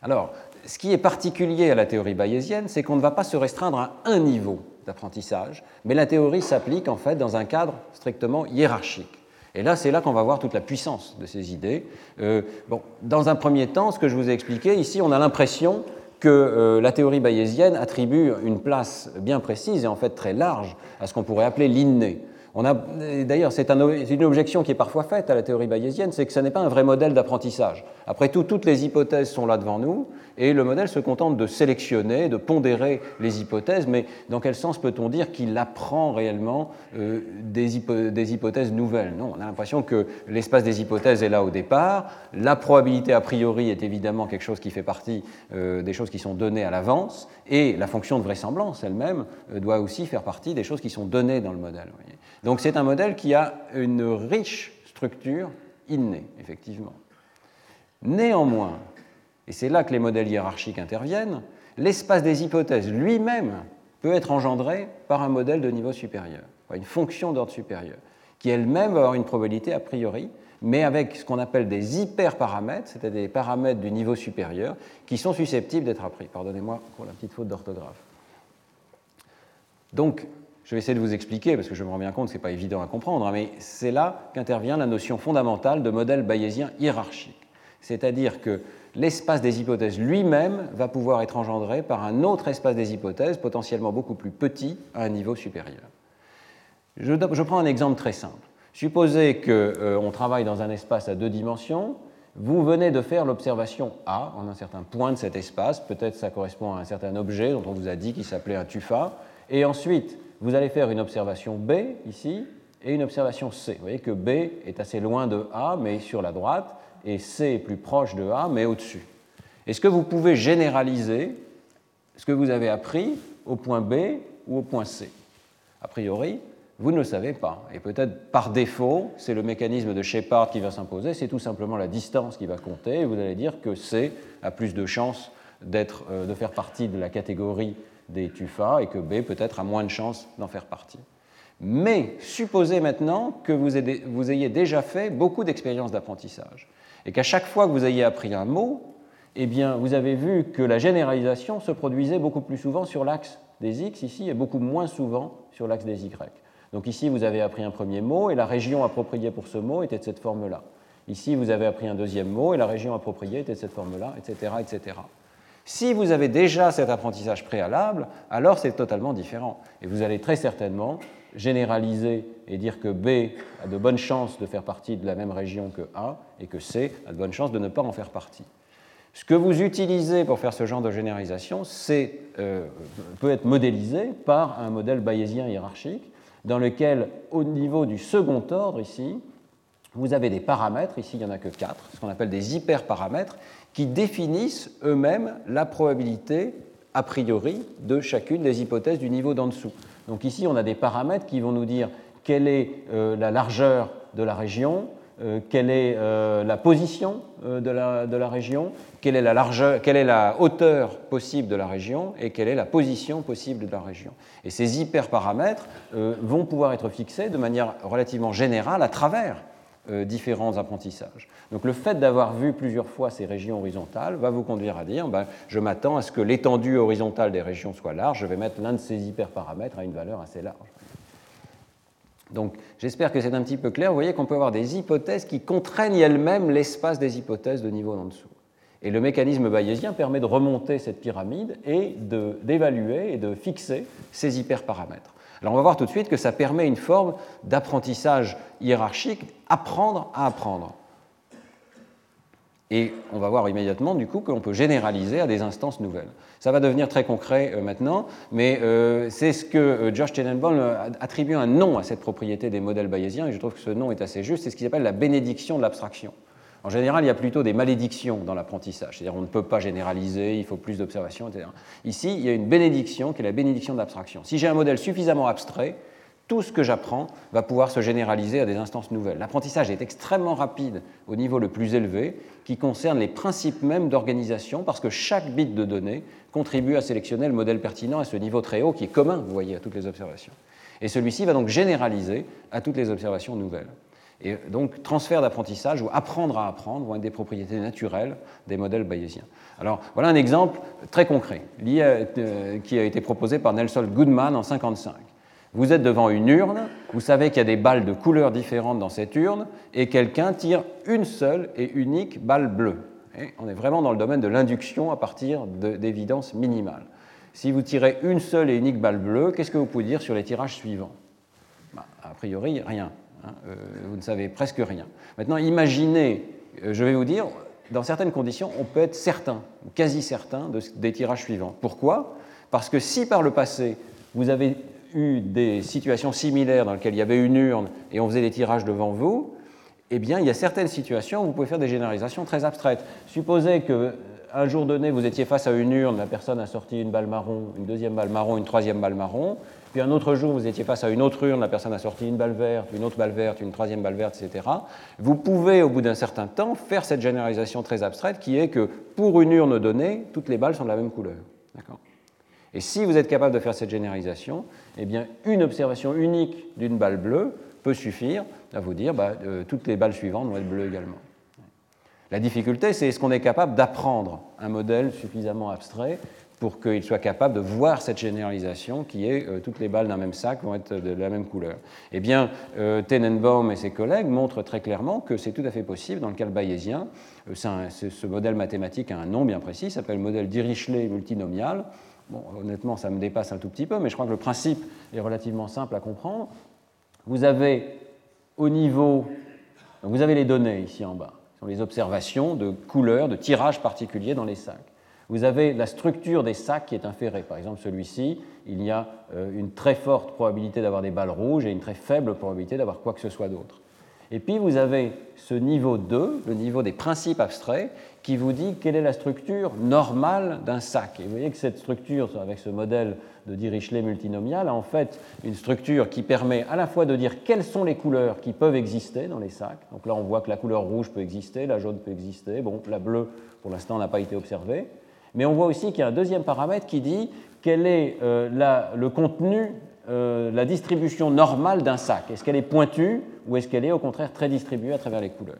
Alors, ce qui est particulier à la théorie bayésienne, c'est qu'on ne va pas se restreindre à un niveau d'apprentissage, mais la théorie s'applique en fait dans un cadre strictement hiérarchique. Et là, c'est là qu'on va voir toute la puissance de ces idées. Euh, bon, dans un premier temps, ce que je vous ai expliqué, ici, on a l'impression que euh, la théorie bayésienne attribue une place bien précise et en fait très large à ce qu'on pourrait appeler l'inné. D'ailleurs, c'est une objection qui est parfois faite à la théorie bayésienne, c'est que ce n'est pas un vrai modèle d'apprentissage. Après tout, toutes les hypothèses sont là devant nous, et le modèle se contente de sélectionner, de pondérer les hypothèses, mais dans quel sens peut-on dire qu'il apprend réellement euh, des, hypothèses nouvelles? Non, on a l'impression que l'espace des hypothèses est là au départ, la probabilité a priori est évidemment quelque chose qui fait partie euh, des choses qui sont données à l'avance, et la fonction de vraisemblance elle-même euh, doit aussi faire partie des choses qui sont données dans le modèle. Donc c'est un modèle qui a une riche structure innée, effectivement. Néanmoins, et c'est là que les modèles hiérarchiques interviennent, l'espace des hypothèses lui-même peut être engendré par un modèle de niveau supérieur, une fonction d'ordre supérieur, qui elle-même va avoir une probabilité a priori, mais avec ce qu'on appelle des hyperparamètres, c'est-à-dire des paramètres du niveau supérieur, qui sont susceptibles d'être appris. Pardonnez-moi pour la petite faute d'orthographe. Donc, je vais essayer de vous expliquer, parce que je me rends bien compte que ce n'est pas évident à comprendre, hein, mais c'est là qu'intervient la notion fondamentale de modèle bayésien hiérarchique. C'est-à-dire que l'espace des hypothèses lui-même va pouvoir être engendré par un autre espace des hypothèses, potentiellement beaucoup plus petit, à un niveau supérieur. Je, prends un exemple très simple. Supposez qu'on euh, travaille dans un espace à deux dimensions vous venez de faire l'observation A en un certain point de cet espace, peut-être ça correspond à un certain objet dont on vous a dit qu'il s'appelait un tufa, et ensuite vous allez faire une observation B ici et une observation C. Vous voyez que B est assez loin de A mais sur la droite, et C est plus proche de A mais au-dessus. Est-ce que vous pouvez généraliser ce que vous avez appris au point B ou au point C? A priori, vous ne le savez pas. Et peut-être par défaut, c'est le mécanisme de Shepard qui va s'imposer, c'est tout simplement la distance qui va compter, vous allez dire que C a plus de chances euh, de faire partie de la catégorie des TUFA et que B peut-être a moins de chances d'en faire partie. Mais supposez maintenant que vous ayez déjà fait beaucoup d'expériences d'apprentissage et qu'à chaque fois que vous ayez appris un mot, eh bien, vous avez vu que la généralisation se produisait beaucoup plus souvent sur l'axe des X ici et beaucoup moins souvent sur l'axe des Y. Donc ici, vous avez appris un premier mot et la région appropriée pour ce mot était de cette forme-là. Ici, vous avez appris un deuxième mot et la région appropriée était de cette forme-là, etc., etc. Si vous avez déjà cet apprentissage préalable, alors c'est totalement différent. Et vous allez très certainement généraliser et dire que B a de bonnes chances de faire partie de la même région que A et que C a de bonnes chances de ne pas en faire partie. Ce que vous utilisez pour faire ce genre de généralisation euh, peut être modélisé par un modèle bayésien hiérarchique dans lequel, au niveau du second ordre, ici, vous avez des paramètres, ici il n'y en a que quatre, ce qu'on appelle des hyperparamètres, qui définissent eux-mêmes la probabilité a priori de chacune des hypothèses du niveau d'en dessous. Donc ici, on a des paramètres qui vont nous dire quelle est euh, la largeur de la région, euh, quelle est euh, la position de la, de, la, région, quelle est la, largeur, quelle est la hauteur possible de la région? Et quelle est la position possible de la région? Et ces hyperparamètres vont pouvoir être fixés de manière relativement générale à travers différents apprentissages. Donc le fait d'avoir vu plusieurs fois ces régions horizontales va vous conduire à dire ben, je m'attends à ce que l'étendue horizontale des régions soit large, je vais mettre l'un de ces hyperparamètres à une valeur assez large. Donc j'espère que c'est un petit peu clair. Vous voyez qu'on peut avoir des hypothèses qui contraignent elles-mêmes l'espace des hypothèses de niveau en dessous. Et le mécanisme bayésien permet de remonter cette pyramide et d'évaluer et de fixer ces hyperparamètres. Alors on va voir tout de suite que ça permet une forme d'apprentissage hiérarchique, apprendre à apprendre. Et on va voir immédiatement du coup qu'on peut généraliser à des instances nouvelles. Ça va devenir très concret euh, maintenant, mais euh, c'est ce que euh, George Tenenbaum attribue un nom à cette propriété des modèles bayésiens, et je trouve que ce nom est assez juste, c'est ce qu'il appelle la bénédiction de l'abstraction. En général, il y a plutôt des malédictions dans l'apprentissage, c'est-à-dire on ne peut pas généraliser, il faut plus d'observations, etc. Ici, il y a une bénédiction qui est la bénédiction de l'abstraction. Si j'ai un modèle suffisamment abstrait, tout ce que j'apprends va pouvoir se généraliser à des instances nouvelles. L'apprentissage est extrêmement rapide au niveau le plus élevé, qui concerne les principes mêmes d'organisation, parce que chaque bit de données contribue à sélectionner le modèle pertinent à ce niveau très haut qui est commun, vous voyez, à toutes les observations. Et celui-ci va donc généraliser à toutes les observations nouvelles. Et donc, transfert d'apprentissage ou apprendre à apprendre vont être des propriétés naturelles des modèles bayésiens. Alors, voilà un exemple très concret euh, qui a été proposé par Nelson Goodman en 1955. Vous êtes devant une urne, vous savez qu'il y a des balles de couleurs différentes dans cette urne, et quelqu'un tire une seule et unique balle bleue. on est vraiment dans le domaine de l'induction à partir d'évidences minimales. Si vous tirez une seule et unique balle bleue, qu'est-ce que vous pouvez dire sur les tirages suivants? Bah, A priori, rien. Hein. Euh, vous ne savez presque rien. Maintenant, imaginez, euh, je vais vous dire, dans certaines conditions, on peut être certain, quasi certain, des tirages suivants. Pourquoi? Parce que si par le passé, vous avez eu des situations similaires dans lesquelles il y avait une urne et on faisait des tirages devant vous, eh bien, il y a certaines situations où vous pouvez faire des généralisations très abstraites. Supposez que un jour donné, vous étiez face à une urne, la personne a sorti une balle marron, une deuxième balle marron, une troisième balle marron. Puis un autre jour, vous étiez face à une autre urne, la personne a sorti une balle verte, une autre balle verte, une troisième balle verte, etc. Vous pouvez, au bout d'un certain temps, faire cette généralisation très abstraite qui est que pour une urne donnée, toutes les balles sont de la même couleur. Et si vous êtes capable de faire cette généralisation, eh bien, une observation unique d'une balle bleue peut suffire à vous dire bah, euh, toutes les balles suivantes vont être bleues également. La difficulté, c'est est-ce qu'on est capable d'apprendre un modèle suffisamment abstrait pour qu'il soit capable de voir cette généralisation qui est euh, toutes les balles d'un même sac vont être de la même couleur. Eh bien, euh, Tenenbaum et ses collègues montrent très clairement que c'est tout à fait possible dans le cas bayésien. ce modèle mathématique a un nom bien précis, s'appelle le modèle Dirichlet multinomial. Bon, honnêtement, ça me dépasse un tout petit peu, mais je crois que le principe est relativement simple à comprendre. Vous avez au niveau, vous avez les données ici en bas. Ce sont les observations de couleurs, de tirages particuliers dans les sacs. Vous avez la structure des sacs qui est inférée. Par exemple, celui-ci, il y a euh, une très forte probabilité d'avoir des balles rouges et une très faible probabilité d'avoir quoi que ce soit d'autre. Et puis vous avez ce niveau 2, le niveau des principes abstraits, qui vous dit quelle est la structure normale d'un sac. Et vous voyez que cette structure, avec ce modèle de Dirichlet multinomial, a en fait une structure qui permet à la fois de dire quelles sont les couleurs qui peuvent exister dans les sacs. Donc là, on voit que la couleur rouge peut exister, la jaune peut exister, bon, la bleue, pour l'instant, n'a pas été observée. Mais on voit aussi qu'il y a un deuxième paramètre qui dit quel est euh, le contenu, euh, la distribution normale d'un sac. Est-ce qu'elle est pointue ou est-ce qu'elle est au contraire très distribuée à travers les couleurs?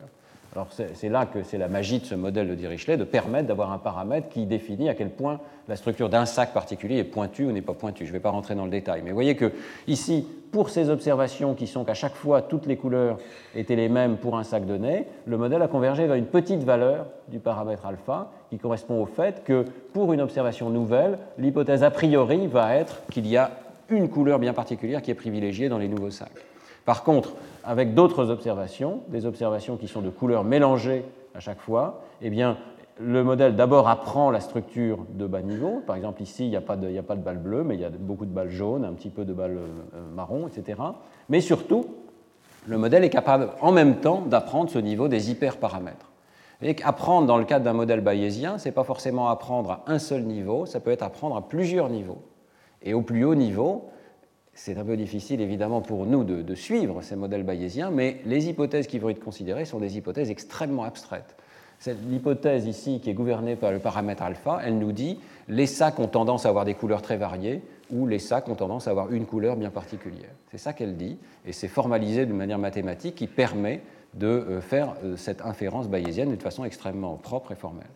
Alors c'est là que c'est la magie de ce modèle de Dirichlet de permettre d'avoir un paramètre qui définit à quel point la structure d'un sac particulier est pointue ou n'est pas pointue. Je ne vais pas rentrer dans le détail, mais vous voyez que ici, pour ces observations qui sont qu'à chaque fois toutes les couleurs étaient les mêmes pour un sac donné, le modèle a convergé vers une petite valeur du paramètre alpha qui correspond au fait que pour une observation nouvelle, l'hypothèse a priori va être qu'il y a une couleur bien particulière qui est privilégiée dans les nouveaux sacs. Par contre, avec d'autres observations, des observations qui sont de couleurs mélangées à chaque fois, eh bien, le modèle d'abord apprend la structure de bas niveau. Par exemple, ici, il n'y a, pas de, balles bleues, mais il y a beaucoup de balles jaunes, un petit peu de balles euh, marron, etc. Mais surtout, le modèle est capable en même temps d'apprendre ce niveau des hyperparamètres. Et apprendre dans le cadre d'un modèle bayésien, ce n'est pas forcément apprendre à un seul niveau, ça peut être apprendre à plusieurs niveaux. Et au plus haut niveau, c'est un peu difficile évidemment pour nous de, suivre ces modèles bayésiens, mais les hypothèses qui vont être considérées sont des hypothèses extrêmement abstraites. L'hypothèse ici qui est gouvernée par le paramètre alpha, elle nous dit les sacs ont tendance à avoir des couleurs très variées ou les sacs ont tendance à avoir une couleur bien particulière. C'est ça qu'elle dit, et c'est formalisé d'une manière mathématique qui permet de euh, faire euh, cette inférence bayésienne d'une façon extrêmement propre et formelle.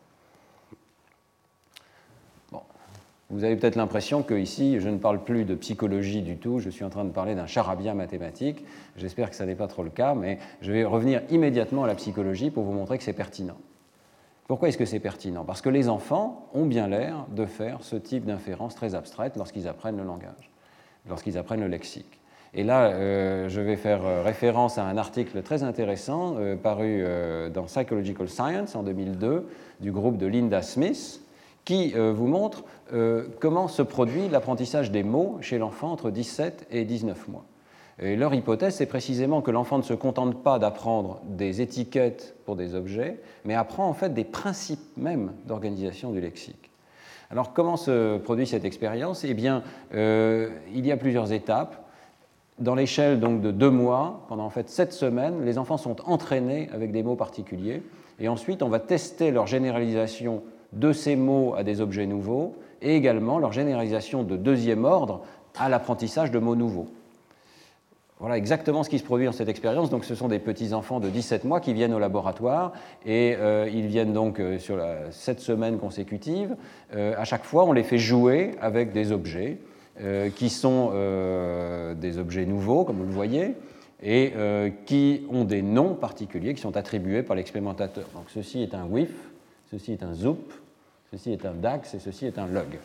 Vous avez peut-être l'impression que ici, je ne parle plus de psychologie du tout, je suis en train de parler d'un charabia mathématique. J'espère que ça n'est pas trop le cas, mais je vais revenir immédiatement à la psychologie pour vous montrer que c'est pertinent. Pourquoi est-ce que c'est pertinent? Parce que les enfants ont bien l'air de faire ce type d'inférence très abstraite lorsqu'ils apprennent le langage, lorsqu'ils apprennent le lexique. Et là, euh, je vais faire euh, référence à un article très intéressant euh, paru dans Psychological Science en 2002 du groupe de Linda Smith, qui euh, vous montre euh, comment se produit l'apprentissage des mots chez l'enfant entre 17 et 19 mois. Et leur hypothèse, c'est précisément que l'enfant ne se contente pas d'apprendre des étiquettes pour des objets, mais apprend en fait des principes même d'organisation du lexique. Alors comment se produit cette expérience? Eh bien, euh, il y a plusieurs étapes. Dans l'échelle donc de deux mois, pendant en fait sept semaines, les enfants sont entraînés avec des mots particuliers, et ensuite on va tester leur généralisation de ces mots à des objets nouveaux et également leur généralisation de deuxième ordre à l'apprentissage de mots nouveaux. Voilà exactement ce qui se produit dans cette expérience. Donc, ce sont des petits-enfants de 17 mois qui viennent au laboratoire et euh, ils viennent donc euh, sur la, 7 semaines consécutives. Euh, à chaque fois, on les fait jouer avec des objets qui sont des objets nouveaux, comme vous le voyez, et qui ont des noms particuliers qui sont attribués par l'expérimentateur. Donc, ceci est un WIF, ceci est un ZOOP, ceci est un DAX et ceci est un log.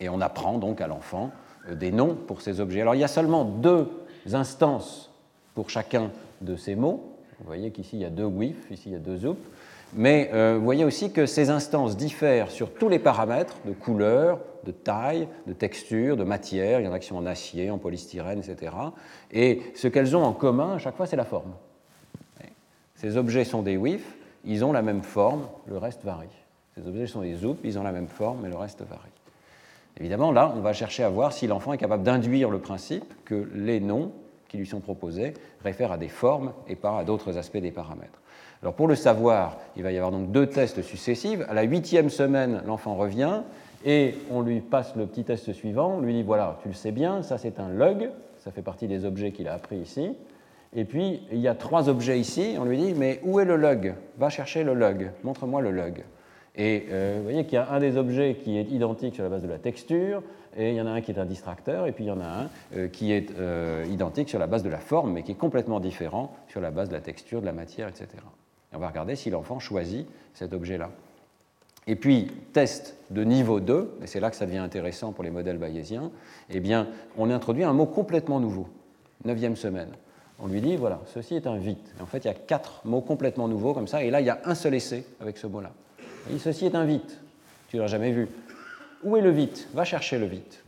Et on apprend donc à l'enfant euh, des noms pour ces objets. Alors il y a seulement deux instances pour chacun de ces mots. Vous voyez qu'ici il y a deux WIF, ici il y a deux ZOOP. Mais euh, vous voyez aussi que ces instances diffèrent sur tous les paramètres de couleur, de taille, de texture, de matière. Il y en a qui sont en acier, en polystyrène, etc. Et ce qu'elles ont en commun à chaque fois, c'est la forme. Ces objets sont des WIF, ils ont la même forme, le reste varie. Ces objets sont des zoops, ils ont la même forme, mais le reste varie. Évidemment, là, on va chercher à voir si l'enfant est capable d'induire le principe que les noms qui lui sont proposés réfèrent à des formes et pas à d'autres aspects des paramètres. Alors pour le savoir, il va y avoir donc deux tests successifs. À la huitième semaine, l'enfant revient et on lui passe le petit test suivant. On lui dit voilà, tu le sais bien, ça c'est un log, ça fait partie des objets qu'il a appris ici. Et puis, il y a trois objets ici. On lui dit, mais où est le log Va chercher le log. Montre-moi le log. Et euh, vous voyez qu'il y a un des objets qui est identique sur la base de la texture, et il y en a un qui est un distracteur, et puis il y en a un euh, qui est euh, identique sur la base de la forme, mais qui est complètement différent sur la base de la texture, de la matière, etc. Et on va regarder si l'enfant choisit cet objet-là. Et puis, test de niveau 2, et c'est là que ça devient intéressant pour les modèles bayésiens, eh bien, on introduit un mot complètement nouveau, neuvième semaine on lui dit, voilà, ceci est un vite. en fait, il y a quatre mots complètement nouveaux comme ça, et là, il y a un seul essai avec ce mot-là. Ceci est un vite. Tu l'as jamais vu. Où est le vite? Va chercher le vite.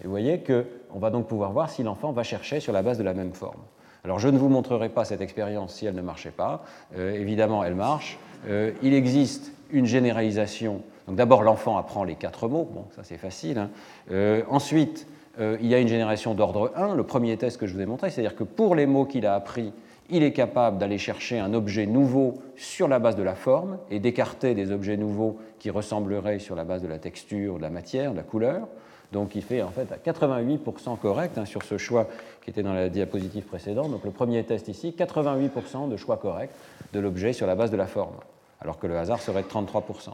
Et vous voyez qu'on va donc pouvoir voir si l'enfant va chercher sur la base de la même forme. Alors je ne vous montrerai pas cette expérience si elle ne marchait pas. Euh, évidemment, elle marche. Euh, il existe une généralisation. Donc d'abord, l'enfant apprend les quatre mots. Bon, ça c'est facile. Hein. Euh, ensuite, il y a une génération d'ordre 1, le premier test que je vous ai montré, c'est-à-dire que pour les mots qu'il a appris, il est capable d'aller chercher un objet nouveau sur la base de la forme et d'écarter des objets nouveaux qui ressembleraient sur la base de la texture, de la matière, de la couleur. Donc il fait en fait à 88% correct hein, sur ce choix qui était dans la diapositive précédente. Donc le premier test ici, 88% de choix correct de l'objet sur la base de la forme, alors que le hasard serait de 33%.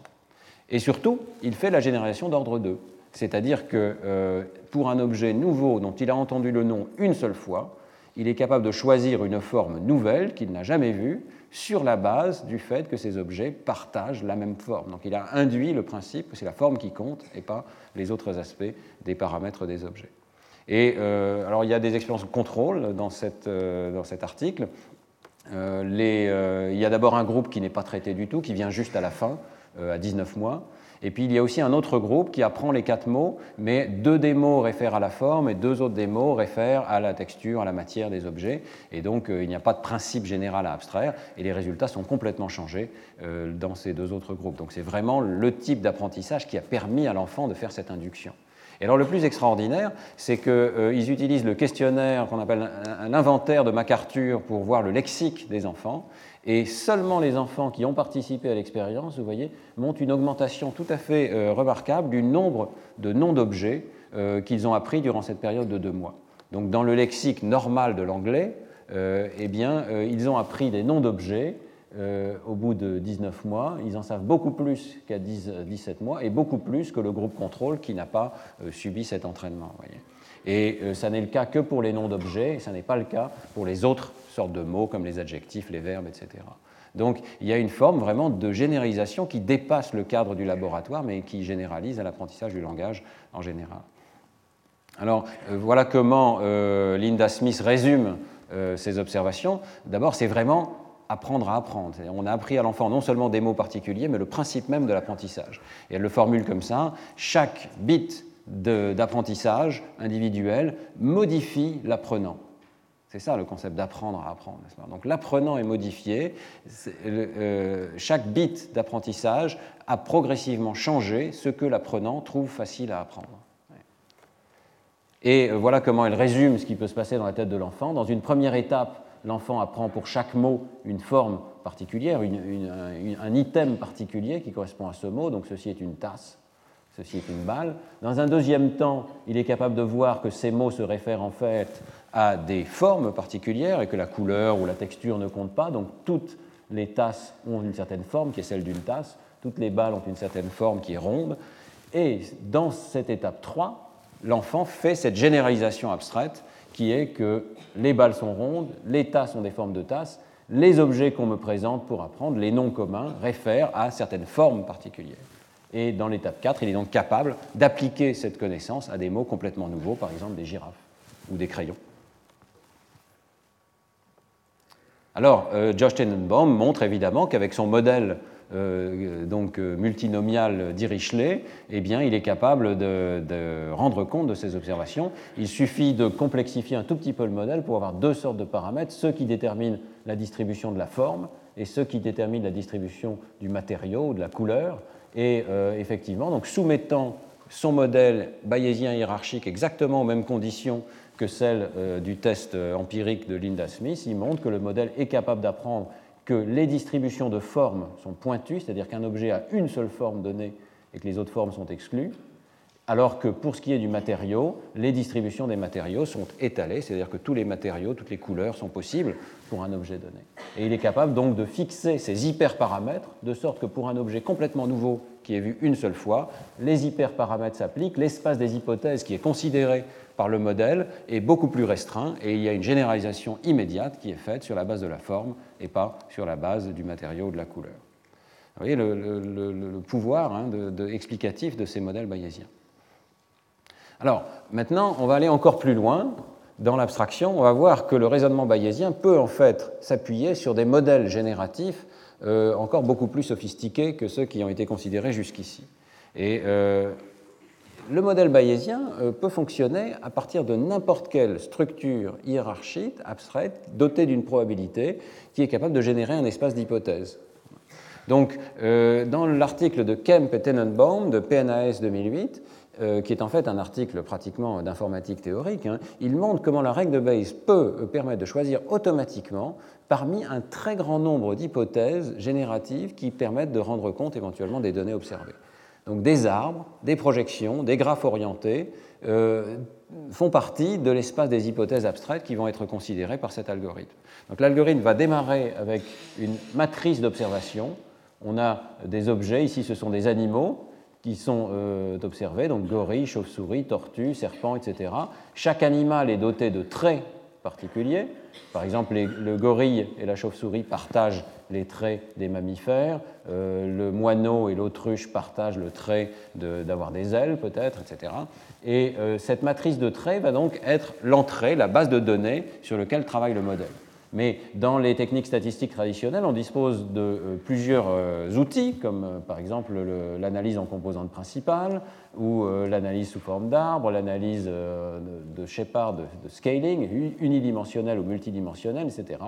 Et surtout, il fait la génération d'ordre 2, c'est-à-dire que euh, pour un objet nouveau dont il a entendu le nom une seule fois, il est capable de choisir une forme nouvelle qu'il n'a jamais vue sur la base du fait que ces objets partagent la même forme. Donc il a induit le principe que c'est la forme qui compte et pas les autres aspects des paramètres des objets. Et euh, alors il y a des expériences de contrôle dans, euh, cet article. Euh, il y a d'abord un groupe qui n'est pas traité du tout, qui vient juste à la fin, à 19 mois. Et puis il y a aussi un autre groupe qui apprend les quatre mots, mais deux des mots réfèrent à la forme et deux autres des mots réfèrent à la texture, à la matière des objets. Et donc euh, il n'y a pas de principe général à abstraire et les résultats sont complètement changés euh, dans ces deux autres groupes. Donc c'est vraiment le type d'apprentissage qui a permis à l'enfant de faire cette induction. Et alors le plus extraordinaire, c'est qu'ils euh, utilisent le questionnaire qu'on appelle un, inventaire de MacArthur pour voir le lexique des enfants. Et seulement les enfants qui ont participé à l'expérience, vous voyez, montrent une augmentation tout à fait euh, remarquable du nombre de noms d'objets euh, qu'ils ont appris durant cette période de deux mois. Donc dans le lexique normal de l'anglais, euh, eh bien, ils ont appris des noms d'objets au bout de 19 mois. Ils en savent beaucoup plus qu'à 17 mois et beaucoup plus que le groupe contrôle qui n'a pas subi cet entraînement. Voyez. Et ça n'est le cas que pour les noms d'objets, et ça n'est pas le cas pour les autres sortes de mots comme les adjectifs, les verbes, etc. Donc il y a une forme vraiment de généralisation qui dépasse le cadre du laboratoire, mais qui généralise à l'apprentissage du langage en général. Alors euh, voilà comment euh, Linda Smith résume euh, ses observations. D'abord, c'est vraiment apprendre à apprendre. On a appris à l'enfant non seulement des mots particuliers, mais le principe même de l'apprentissage. Et elle le formule comme ça, chaque bit d'apprentissage individuel modifie l'apprenant. C'est ça le concept d'apprendre à apprendre. Donc l'apprenant est modifié. Euh, chaque bit d'apprentissage a progressivement changé ce que l'apprenant trouve facile à apprendre. Et euh, voilà comment elle résume ce qui peut se passer dans la tête de l'enfant. Dans une première étape, l'enfant apprend pour chaque mot une forme particulière, un item particulier qui correspond à ce mot. Donc ceci est une tasse, ceci est une balle. Dans un deuxième temps, il est capable de voir que ces mots se réfèrent en fait à des formes particulières et que la couleur ou la texture ne compte pas. Donc toutes les tasses ont une certaine forme qui est celle d'une tasse, toutes les balles ont une certaine forme qui est ronde. Et dans cette étape 3, l'enfant fait cette généralisation abstraite qui est que les balles sont rondes, les tasses ont des formes de tasses, les objets qu'on me présente pour apprendre, les noms communs, réfèrent à certaines formes particulières. Et dans l'étape 4, il est donc capable d'appliquer cette connaissance à des mots complètement nouveaux, par exemple des girafes ou des crayons. Alors, euh, Josh Tenenbaum montre évidemment qu'avec son modèle euh, donc, euh, multinomial d'Irichlet, eh bien, il est capable de, rendre compte de ces observations. Il suffit de complexifier un tout petit peu le modèle pour avoir deux sortes de paramètres, ceux qui déterminent la distribution de la forme et ceux qui déterminent la distribution du matériau ou de la couleur. Et effectivement, donc soumettant son modèle bayésien hiérarchique exactement aux mêmes conditions que celle euh, du test euh, empirique de Linda Smith, il montre que le modèle est capable d'apprendre que les distributions de formes sont pointues, c'est-à-dire qu'un objet a une seule forme donnée et que les autres formes sont exclues, alors que pour ce qui est du matériau, les distributions des matériaux sont étalées, c'est-à-dire que tous les matériaux, toutes les couleurs sont possibles pour un objet donné. Et il est capable donc de fixer ces hyperparamètres de sorte que pour un objet complètement nouveau qui est vu une seule fois, les hyperparamètres s'appliquent, l'espace des hypothèses qui est considéré par le modèle est beaucoup plus restreint et il y a une généralisation immédiate qui est faite sur la base de la forme et pas sur la base du matériau ou de la couleur. Vous voyez le, pouvoir hein, explicatif de ces modèles bayésiens. Alors, maintenant, on va aller encore plus loin dans l'abstraction, on va voir que le raisonnement bayésien peut en fait s'appuyer sur des modèles génératifs euh, encore beaucoup plus sophistiqués que ceux qui ont été considérés jusqu'ici. Et euh, le modèle bayésien euh, peut fonctionner à partir de n'importe quelle structure hiérarchique abstraite dotée d'une probabilité qui est capable de générer un espace d'hypothèse. Donc, dans l'article de Kemp et Tenenbaum de PNAS 2008, euh, qui est en fait un article pratiquement d'informatique théorique, hein, il montre comment la règle de Bayes peut euh, permettre de choisir automatiquement parmi un très grand nombre d'hypothèses génératives qui permettent de rendre compte éventuellement des données observées. Donc des arbres, des projections, des graphes orientés euh, font partie de l'espace des hypothèses abstraites qui vont être considérées par cet algorithme. Donc l'algorithme va démarrer avec une matrice d'observation. On a des objets, ici ce sont des animaux, qui sont euh, observés, donc gorilles, chauves-souris, tortues, serpents, etc. Chaque animal est doté de traits particuliers. Par exemple, le gorille et la chauve-souris partagent les traits des mammifères, euh, le moineau et l'autruche partagent le trait d'avoir des ailes, peut-être, etc. Et euh, cette matrice de traits va donc être l'entrée, la base de données sur laquelle travaille le modèle. Mais dans les techniques statistiques traditionnelles, on dispose de euh, plusieurs outils, comme par exemple l'analyse en composantes principales, ou l'analyse sous forme d'arbre, l'analyse de Shepard, de, scaling, unidimensionnelle ou multidimensionnelle, etc.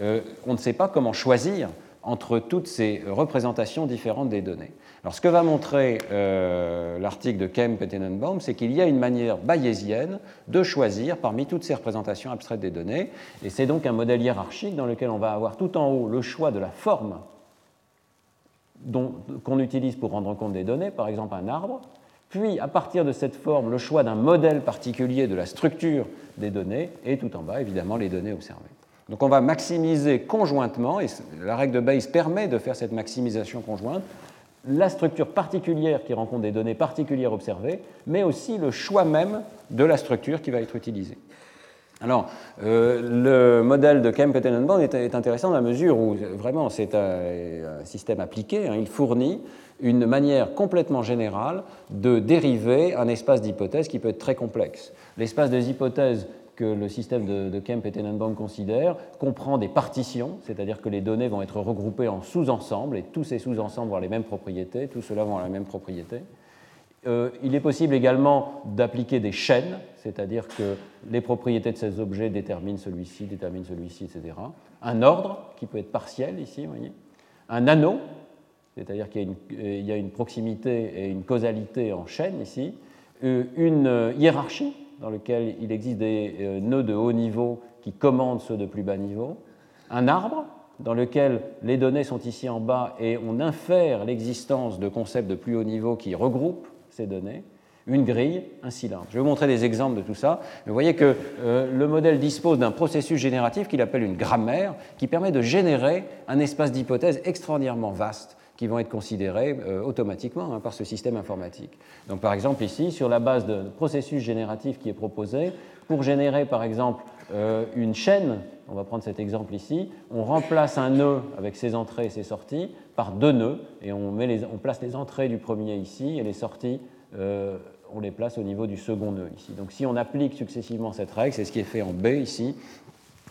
on ne sait pas comment choisir entre toutes ces représentations différentes des données. Alors, ce que va montrer euh, l'article de Kemp et Tenenbaum, c'est qu'il y a une manière bayésienne de choisir parmi toutes ces représentations abstraites des données, et c'est donc un modèle hiérarchique dans lequel on va avoir tout en haut le choix de la forme qu'on utilise pour rendre compte des données, par exemple un arbre, puis à partir de cette forme, le choix d'un modèle particulier de la structure des données, et tout en bas, évidemment, les données observées. Donc on va maximiser conjointement, et la règle de Bayes permet de faire cette maximisation conjointe, la structure particulière qui rencontre des données particulières observées, mais aussi le choix même de la structure qui va être utilisée. Alors, euh, le modèle de Kemp et Tenenbaum est, intéressant dans la mesure où vraiment c'est un, système appliqué. Hein. il fournit une manière complètement générale de dériver un espace d'hypothèses qui peut être très complexe. L'espace des hypothèses que le système de, Kemp et Tenenbaum considère comprend des partitions, c'est-à-dire que les données vont être regroupées en sous-ensembles, et tous ces sous-ensembles vont avoir les mêmes propriétés, tout cela vont avoir la même propriété. Euh, il est possible également d'appliquer des chaînes, c'est-à-dire que les propriétés de ces objets déterminent celui-ci, déterminent celui-ci, etc. Un ordre, qui peut être partiel ici, voyez. Un anneau, c'est-à-dire qu'il y, a une proximité et une causalité en chaîne ici. Euh, une hiérarchie, dans lequel il existe des euh, nœuds de haut niveau qui commandent ceux de plus bas niveau, un arbre dans lequel les données sont ici en bas et on infère l'existence de concepts de plus haut niveau qui regroupent ces données, une grille, un cylindre. Je vais vous montrer des exemples de tout ça. Vous voyez que euh, le modèle dispose d'un processus génératif qu'il appelle une grammaire qui permet de générer un espace d'hypothèses extraordinairement vaste qui vont être considérés euh, automatiquement hein, par ce système informatique. Donc par exemple ici, sur la base de processus génératif qui est proposé, pour générer par exemple euh, une chaîne, on va prendre cet exemple ici, on remplace un nœud avec ses entrées et ses sorties par deux nœuds, et on, met les, on place les entrées du premier ici et les sorties, euh, on les place au niveau du second nœud ici. Donc si on applique successivement cette règle, c'est ce qui est fait en B ici,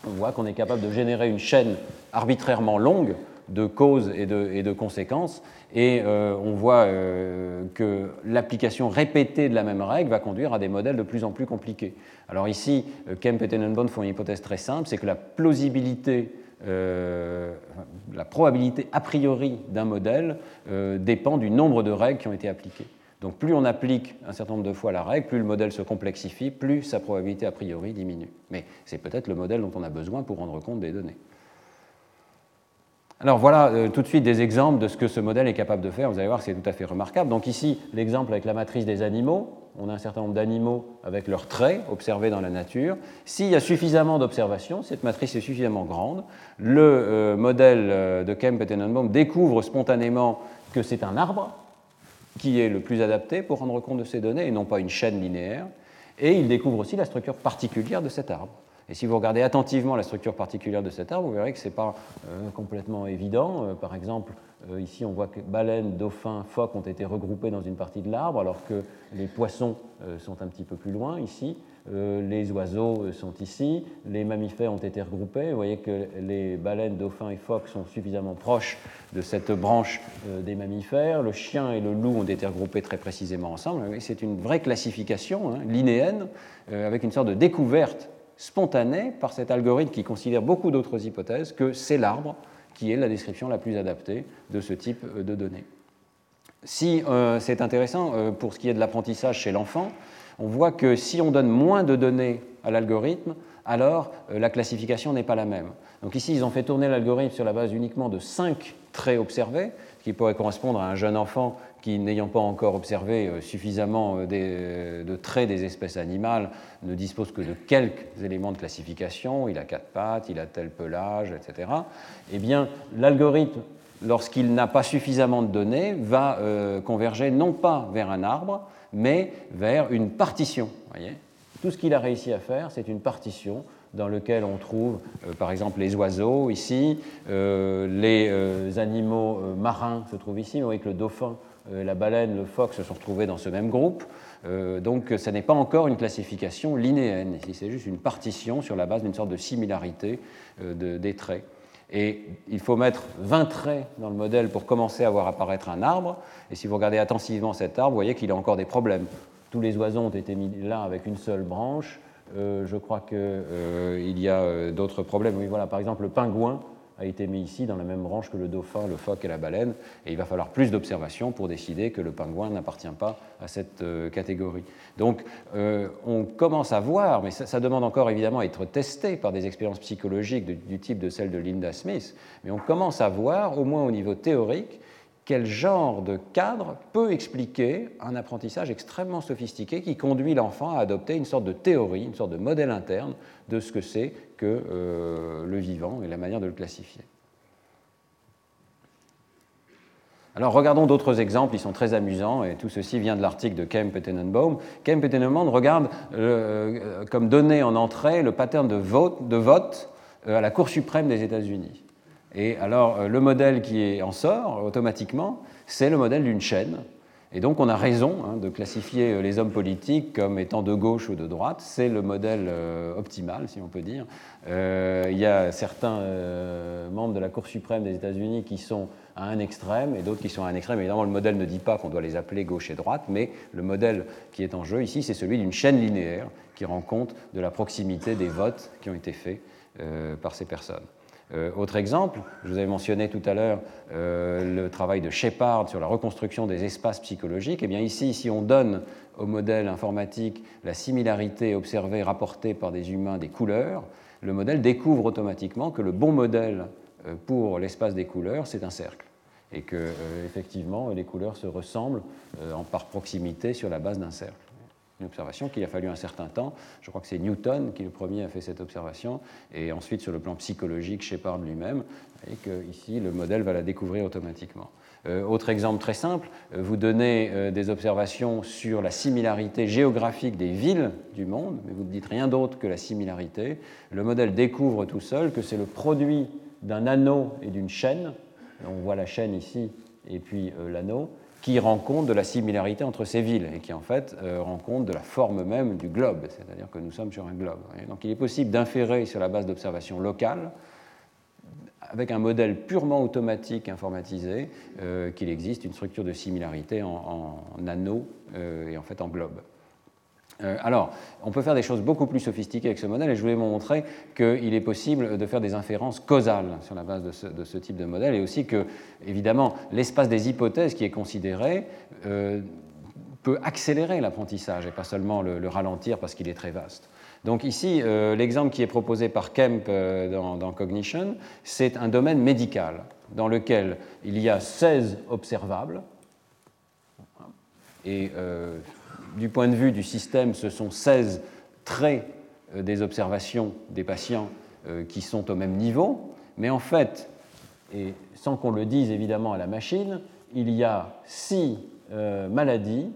on voit qu'on est capable de générer une chaîne arbitrairement longue de causes et de, conséquences. Et euh, on voit euh, que l'application répétée de la même règle va conduire à des modèles de plus en plus compliqués. Alors ici, euh, Kemp et Tenenbaum font une hypothèse très simple, c'est que la plausibilité la probabilité a priori d'un modèle dépend du nombre de règles qui ont été appliquées. Donc plus on applique un certain nombre de fois la règle, plus le modèle se complexifie, plus sa probabilité a priori diminue. Mais c'est peut-être le modèle dont on a besoin pour rendre compte des données. Alors voilà euh, tout de suite des exemples de ce que ce modèle est capable de faire. Vous allez voir que c'est tout à fait remarquable. Donc ici, l'exemple avec la matrice des animaux. On a un certain nombre d'animaux avec leurs traits observés dans la nature. S'il y a suffisamment d'observations, cette matrice est suffisamment grande, le euh, modèle euh, de Kemp et Tenenbaum découvre spontanément que c'est un arbre qui est le plus adapté pour rendre compte de ces données et non pas une chaîne linéaire. Et il découvre aussi la structure particulière de cet arbre. Et si vous regardez attentivement la structure particulière de cet arbre, vous verrez que ce n'est pas euh, complètement évident. Euh, par exemple, ici, on voit que baleines, dauphins, phoques ont été regroupés dans une partie de l'arbre, alors que les poissons sont un petit peu plus loin ici. Euh, les oiseaux euh, sont ici, les mammifères ont été regroupés. Vous voyez que les baleines, dauphins et phoques sont suffisamment proches de cette branche euh, des mammifères. Le chien et le loup ont été regroupés très précisément ensemble. C'est une vraie classification hein, linéenne avec une sorte de découverte spontanée par cet algorithme qui considère beaucoup d'autres hypothèses que c'est l'arbre qui est la description la plus adaptée de ce type de données. Si c'est intéressant pour ce qui est de l'apprentissage chez l'enfant, on voit que si on donne moins de données à l'algorithme, alors euh, la classification n'est pas la même. Donc ici, ils ont fait tourner l'algorithme sur la base uniquement de 5 traits observés, qui pourrait correspondre à un jeune enfant qui, n'ayant pas encore observé euh, suffisamment euh, de traits des espèces animales, ne dispose que de quelques éléments de classification, il a quatre pattes, il a tel pelage, etc. Eh bien, l'algorithme, lorsqu'il n'a pas suffisamment de données, va converger non pas vers un arbre, mais vers une partition. Voyez? Tout ce qu'il a réussi à faire, c'est une partition dans laquelle on trouve euh, par exemple les oiseaux ici, euh, les euh, animaux marins se trouvent ici, voyez que le dauphin, la baleine, le phoque se sont retrouvés dans ce même groupe. donc ce n'est pas encore une classification linéenne, c'est juste une partition sur la base d'une sorte de similarité des traits. Et il faut mettre 20 traits dans le modèle pour commencer à voir apparaître un arbre. Et si vous regardez attentivement cet arbre, vous voyez qu'il a encore des problèmes. Tous les oiseaux ont été mis là avec une seule branche. Euh, je crois qu'il euh, y a euh, d'autres problèmes. Voilà, par exemple, le pingouin a été mis ici dans la même branche que le dauphin, le phoque et la baleine, et il va falloir plus d'observations pour décider que le pingouin n'appartient pas à cette catégorie. Donc on commence à voir, mais ça, demande encore évidemment à être testé par des expériences psychologiques du type de celle de Linda Smith, mais on commence à voir, au moins au niveau théorique, quel genre de cadre peut expliquer un apprentissage extrêmement sophistiqué qui conduit l'enfant à adopter une sorte de théorie, une sorte de modèle interne de ce que c'est que euh, le vivant et la manière de le classifier. Alors regardons d'autres exemples, ils sont très amusants, et tout ceci vient de l'article de Kemp et Tenenbaum. Kemp et regardent euh, comme données en entrée le pattern de vote, euh, à la Cour suprême des États-Unis. Et alors, euh, le modèle qui en sort automatiquement, c'est le modèle d'une chaîne. Et donc, on a raison hein, de classifier euh, les hommes politiques comme étant de gauche ou de droite. C'est le modèle euh, optimal, si on peut dire. il y a certains membres de la Cour suprême des États-Unis qui sont à un extrême et d'autres qui sont à un extrême. Évidemment, le modèle ne dit pas qu'on doit les appeler gauche et droite, mais le modèle qui est en jeu ici, c'est celui d'une chaîne linéaire qui rend compte de la proximité des votes qui ont été faits par ces personnes. Euh, autre exemple, je vous avais mentionné tout à l'heure euh, le travail de Shepard sur la reconstruction des espaces psychologiques. Et eh bien ici, si on donne au modèle informatique la similarité observée, rapportée par des humains des couleurs, le modèle découvre automatiquement que le bon modèle euh, pour l'espace des couleurs, c'est un cercle. Et que, effectivement, les couleurs se ressemblent en par proximité sur la base d'un cercle une observation qu'il a fallu un certain temps. Je crois que c'est Newton qui le premier a fait cette observation, et ensuite sur le plan psychologique, Shepard lui-même, et que ici le modèle va la découvrir automatiquement. Euh, autre exemple très simple, euh, vous donnez euh, des observations sur la similarité géographique des villes du monde, mais vous ne dites rien d'autre que la similarité. Le modèle découvre tout seul que c'est le produit d'un anneau et d'une chaîne. On voit la chaîne ici et puis l'anneau qui rend compte de la similarité entre ces villes et qui en fait euh, rend compte de la forme même du globe, c'est-à-dire que nous sommes sur un globe. Donc il est possible d'inférer sur la base d'observations locales, avec un modèle purement automatique informatisé, euh, qu'il existe une structure de similarité en, en anneau euh, et en fait en globe. Euh, alors, on peut faire des choses beaucoup plus sophistiquées avec ce modèle et je voulais vous montrer qu'il est possible de faire des inférences causales sur la base de ce, type de modèle et aussi que, évidemment, l'espace des hypothèses qui est considéré euh, peut accélérer l'apprentissage et pas seulement le, ralentir parce qu'il est très vaste. Donc ici, euh, l'exemple qui est proposé par Kemp dans, Cognition, c'est un domaine médical dans lequel il y a 16 observables et du point de vue du système, ce sont 16 traits euh, des observations des patients euh, qui sont au même niveau, mais en fait, et sans qu'on le dise évidemment à la machine, il y a six euh, maladies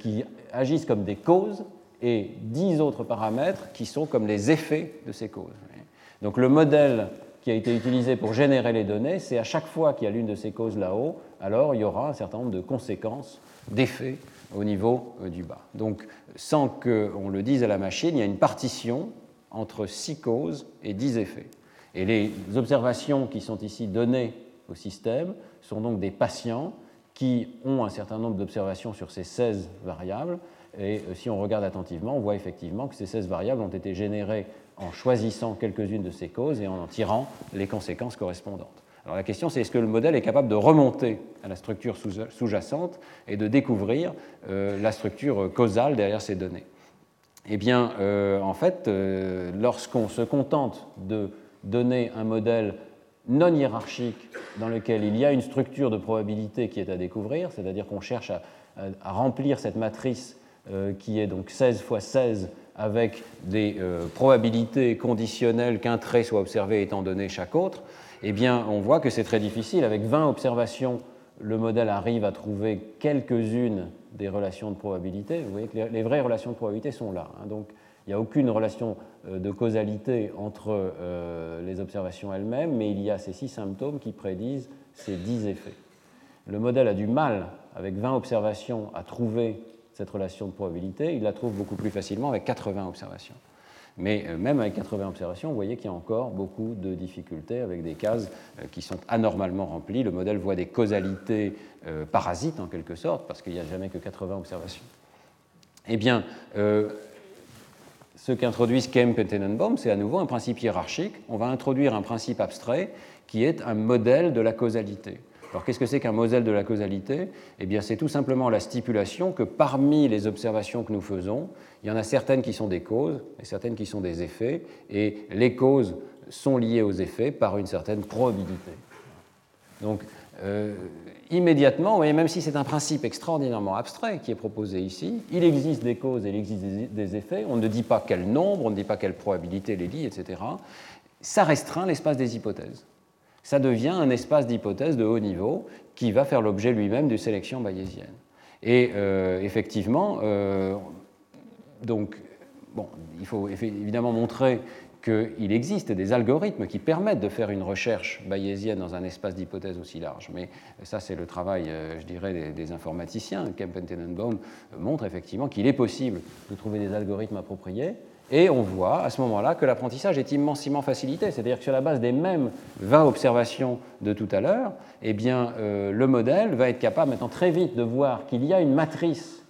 qui agissent comme des causes et dix autres paramètres qui sont comme les effets de ces causes. Donc le modèle qui a été utilisé pour générer les données, c'est à chaque fois qu'il y a l'une de ces causes là-haut, alors il y aura un certain nombre de conséquences, d'effets au niveau euh, du bas. Donc, sans qu'on le dise à la machine, il y a une partition entre 6 causes et 10 effets. Et les observations qui sont ici données au système sont donc des patients qui ont un certain nombre d'observations sur ces 16 variables. Et euh, si on regarde attentivement, on voit effectivement que ces 16 variables ont été générées en choisissant quelques-unes de ces causes et en en tirant les conséquences correspondantes. La question c'est est-ce que le modèle est capable de remonter à la structure sous-jacente et de découvrir euh, la structure causale derrière ces données? Eh bien, euh, en fait, euh, lorsqu'on se contente de donner un modèle non hiérarchique dans lequel il y a une structure de probabilité qui est à découvrir, c'est-à-dire qu'on cherche à, à, remplir cette matrice qui est donc 16 fois 16 avec des euh, probabilités conditionnelles qu'un trait soit observé étant donné chaque autre, eh bien, on voit que c'est très difficile. Avec 20 observations, le modèle arrive à trouver quelques-unes des relations de probabilité. Vous voyez que les, vraies relations de probabilité sont là. Hein. Donc, il n'y a aucune relation euh, de causalité entre euh, les observations elles-mêmes, mais il y a ces six symptômes qui prédisent ces dix effets. Le modèle a du mal, avec 20 observations, à trouver cette relation de probabilité, il la trouve beaucoup plus facilement avec 80 observations. Mais euh, même avec 80 observations, vous voyez qu'il y a encore beaucoup de difficultés avec des cases euh, qui sont anormalement remplies. Le modèle voit des causalités euh, parasites en quelque sorte, parce qu'il n'y a jamais que 80 observations. Eh bien, ce qu'introduisent Kemp et Tenenbaum, c'est à nouveau un principe hiérarchique. On va introduire un principe abstrait qui est un modèle de la causalité. Alors qu'est-ce que c'est qu'un modèle de la causalité? Eh bien c'est tout simplement la stipulation que parmi les observations que nous faisons, il y en a certaines qui sont des causes et certaines qui sont des effets, et les causes sont liées aux effets par une certaine probabilité. Donc euh, immédiatement, voyez, même si c'est un principe extraordinairement abstrait qui est proposé ici, il existe des causes et il existe des effets, on ne dit pas quel nombre, on ne dit pas quelle probabilité les lie, etc. Ça restreint l'espace des hypothèses ça devient un espace d'hypothèse de haut niveau qui va faire l'objet lui-même de sélection bayésienne. Et euh, effectivement, euh, donc, bon, il faut évidemment montrer qu'il existe des algorithmes qui permettent de faire une recherche bayésienne dans un espace d'hypothèse aussi large. Mais ça, c'est le travail, euh, je dirais, des, des informaticiens. Kemp Tenenbaum montre effectivement qu'il est possible de trouver des algorithmes appropriés et on voit à ce moment-là que l'apprentissage est immensément facilité. C'est-à-dire que sur la base des mêmes 20 observations de tout à l'heure, eh euh, le modèle va être capable maintenant très vite de voir qu'il y a une matrice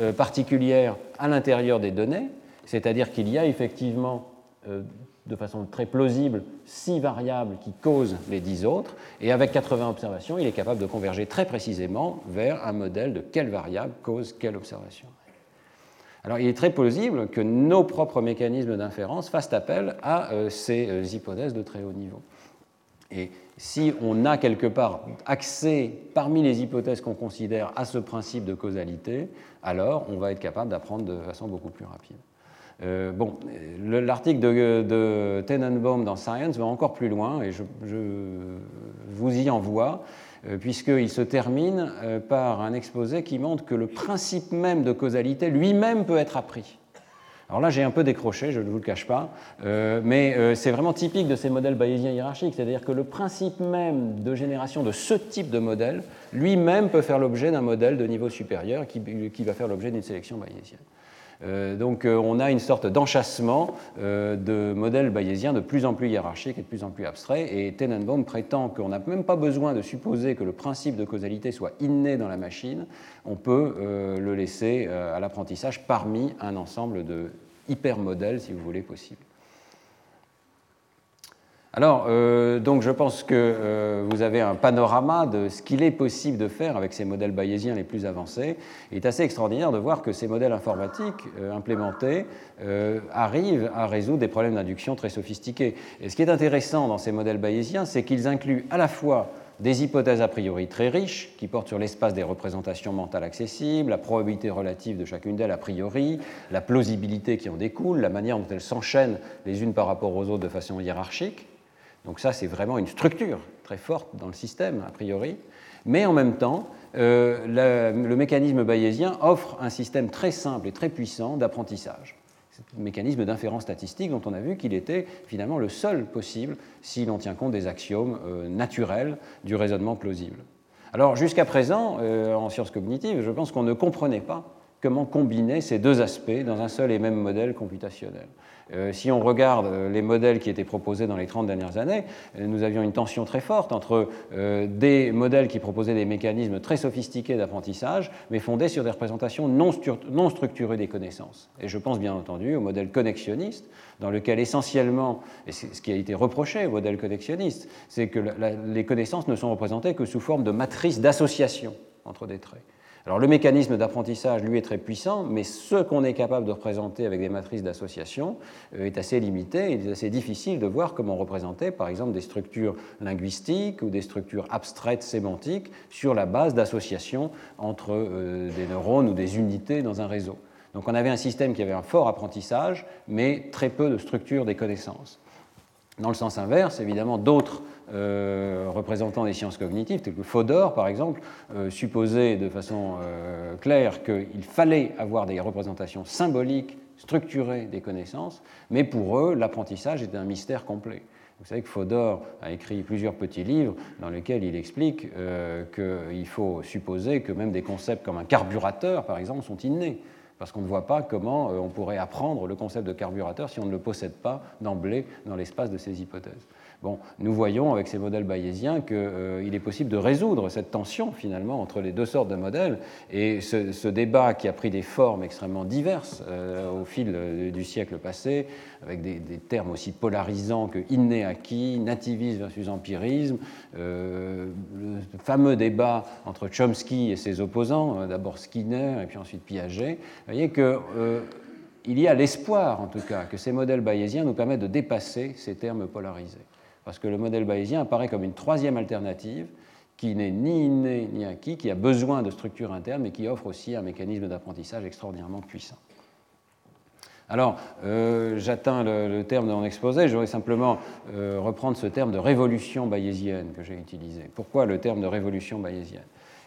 euh, particulière à l'intérieur des données, c'est-à-dire qu'il y a effectivement, euh, de façon très plausible, six variables qui causent les dix autres, et avec 80 observations, il est capable de converger très précisément vers un modèle de quelle variable cause quelle observation. Alors il est très plausible que nos propres mécanismes d'inférence fassent appel à euh, ces euh, hypothèses de très haut niveau. Et si on a quelque part accès parmi les hypothèses qu'on considère à ce principe de causalité, alors on va être capable d'apprendre de façon beaucoup plus rapide. Euh, bon, l'article de, Tenenbaum dans Science va encore plus loin et je vous y envoie. Euh, puisqu'il se termine euh, par un exposé qui montre que le principe même de causalité lui-même peut être appris. Alors là, j'ai un peu décroché, je ne vous le cache pas, euh, mais c'est vraiment typique de ces modèles bayésiens hiérarchiques, c'est-à-dire que le principe même de génération de ce type de modèle, lui-même peut faire l'objet d'un modèle de niveau supérieur qui, qui va faire l'objet d'une sélection bayésienne. Euh, donc euh, on a une sorte d'enchassement euh, de modèles bayésiens de plus en plus hiérarchiques et de plus en plus abstraits. Et Tenenbaum prétend qu'on n'a même pas besoin de supposer que le principe de causalité soit inné dans la machine. On peut le laisser à l'apprentissage parmi un ensemble de hypermodèles, si vous voulez, possibles. Alors, euh, donc je pense que euh, vous avez un panorama de ce qu'il est possible de faire avec ces modèles bayésiens les plus avancés. Il est assez extraordinaire de voir que ces modèles informatiques euh, implémentés arrivent à résoudre des problèmes d'induction très sophistiqués. Et ce qui est intéressant dans ces modèles bayésiens, c'est qu'ils incluent à la fois des hypothèses a priori très riches qui portent sur l'espace des représentations mentales accessibles, la probabilité relative de chacune d'elles a priori, la plausibilité qui en découle, la manière dont elles s'enchaînent les unes par rapport aux autres de façon hiérarchique, donc ça, c'est vraiment une structure très forte dans le système, a priori. Mais en même temps, euh, le, mécanisme bayésien offre un système très simple et très puissant d'apprentissage. ce mécanisme d'inférence statistique dont on a vu qu'il était finalement le seul possible si l'on tient compte des axiomes euh, naturels du raisonnement plausible. Alors jusqu'à présent, euh, en sciences cognitives, je pense qu'on ne comprenait pas comment combiner ces deux aspects dans un seul et même modèle computationnel. Euh, si on regarde euh, les modèles qui étaient proposés dans les 30 dernières années, euh, nous avions une tension très forte entre des modèles qui proposaient des mécanismes très sophistiqués d'apprentissage, mais fondés sur des représentations non, structurées des connaissances. Et je pense bien entendu au modèle connexionniste, dans lequel essentiellement, et ce qui a été reproché au modèle connexionniste, c'est que les connaissances ne sont représentées que sous forme de matrices d'association entre des traits. Alors le mécanisme d'apprentissage, lui, est très puissant, mais ce qu'on est capable de représenter avec des matrices d'association euh, est assez limité. Il est assez difficile de voir comment représenter, par exemple, des structures linguistiques ou des structures abstraites sémantiques sur la base d'associations entre euh, des neurones ou des unités dans un réseau. Donc on avait un système qui avait un fort apprentissage, mais très peu de structure des connaissances. Dans le sens inverse, évidemment, d'autres euh, représentants des sciences cognitives, tels que Fodor par exemple, euh, supposaient de façon euh, claire qu'il fallait avoir des représentations symboliques, structurées des connaissances, mais pour eux, l'apprentissage était un mystère complet. Vous savez que Fodor a écrit plusieurs petits livres dans lesquels il explique qu'il faut supposer que même des concepts comme un carburateur, par exemple, sont innés parce qu'on ne voit pas comment euh, on pourrait apprendre le concept de carburateur si on ne le possède pas d'emblée dans l'espace de ces hypothèses. Bon, nous voyons avec ces modèles bayésiens qu'il euh, est possible de résoudre cette tension finalement entre les deux sortes de modèles. Et ce, débat qui a pris des formes extrêmement diverses euh, au fil euh, du siècle passé, avec des, termes aussi polarisants que inné-acquis, nativisme versus empirisme, le fameux débat entre Chomsky et ses opposants, d'abord Skinner et puis ensuite Piaget, vous voyez que il y a l'espoir, en tout cas, que ces modèles bayésiens nous permettent de dépasser ces termes polarisés parce que le modèle bayésien apparaît comme une troisième alternative qui n'est ni inné ni acquis, qui a besoin de structures internes, mais qui offre aussi un mécanisme d'apprentissage extraordinairement puissant. Alors, euh, j'atteins le, terme de mon exposé, je voudrais simplement euh, reprendre ce terme de révolution bayésienne que j'ai utilisé. Pourquoi le terme de révolution bayésienne?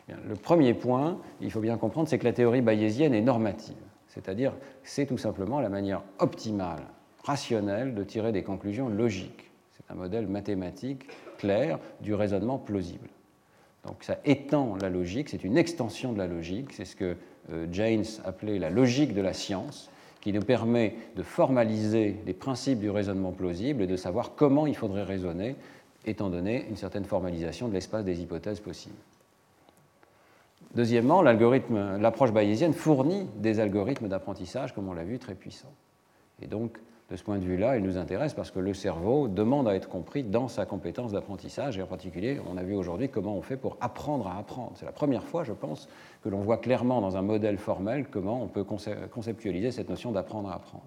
Le premier point, il faut bien comprendre, c'est que la théorie bayésienne est normative, c'est-à-dire c'est tout simplement la manière optimale, rationnelle de tirer des conclusions logiques un modèle mathématique clair du raisonnement plausible. Donc ça étend la logique, c'est une extension de la logique, c'est ce que euh, James appelait la logique de la science, qui nous permet de formaliser les principes du raisonnement plausible et de savoir comment il faudrait raisonner, étant donné une certaine formalisation de l'espace des hypothèses possibles. Deuxièmement, l'approche bayésienne fournit des algorithmes d'apprentissage, comme on l'a vu, très puissants. Et donc, de ce point de vue-là, il nous intéresse parce que le cerveau demande à être compris dans sa compétence d'apprentissage, et en particulier, on a vu aujourd'hui comment on fait pour apprendre à apprendre. C'est la première fois, je pense, que l'on voit clairement dans un modèle formel comment on peut conceptualiser cette notion d'apprendre à apprendre.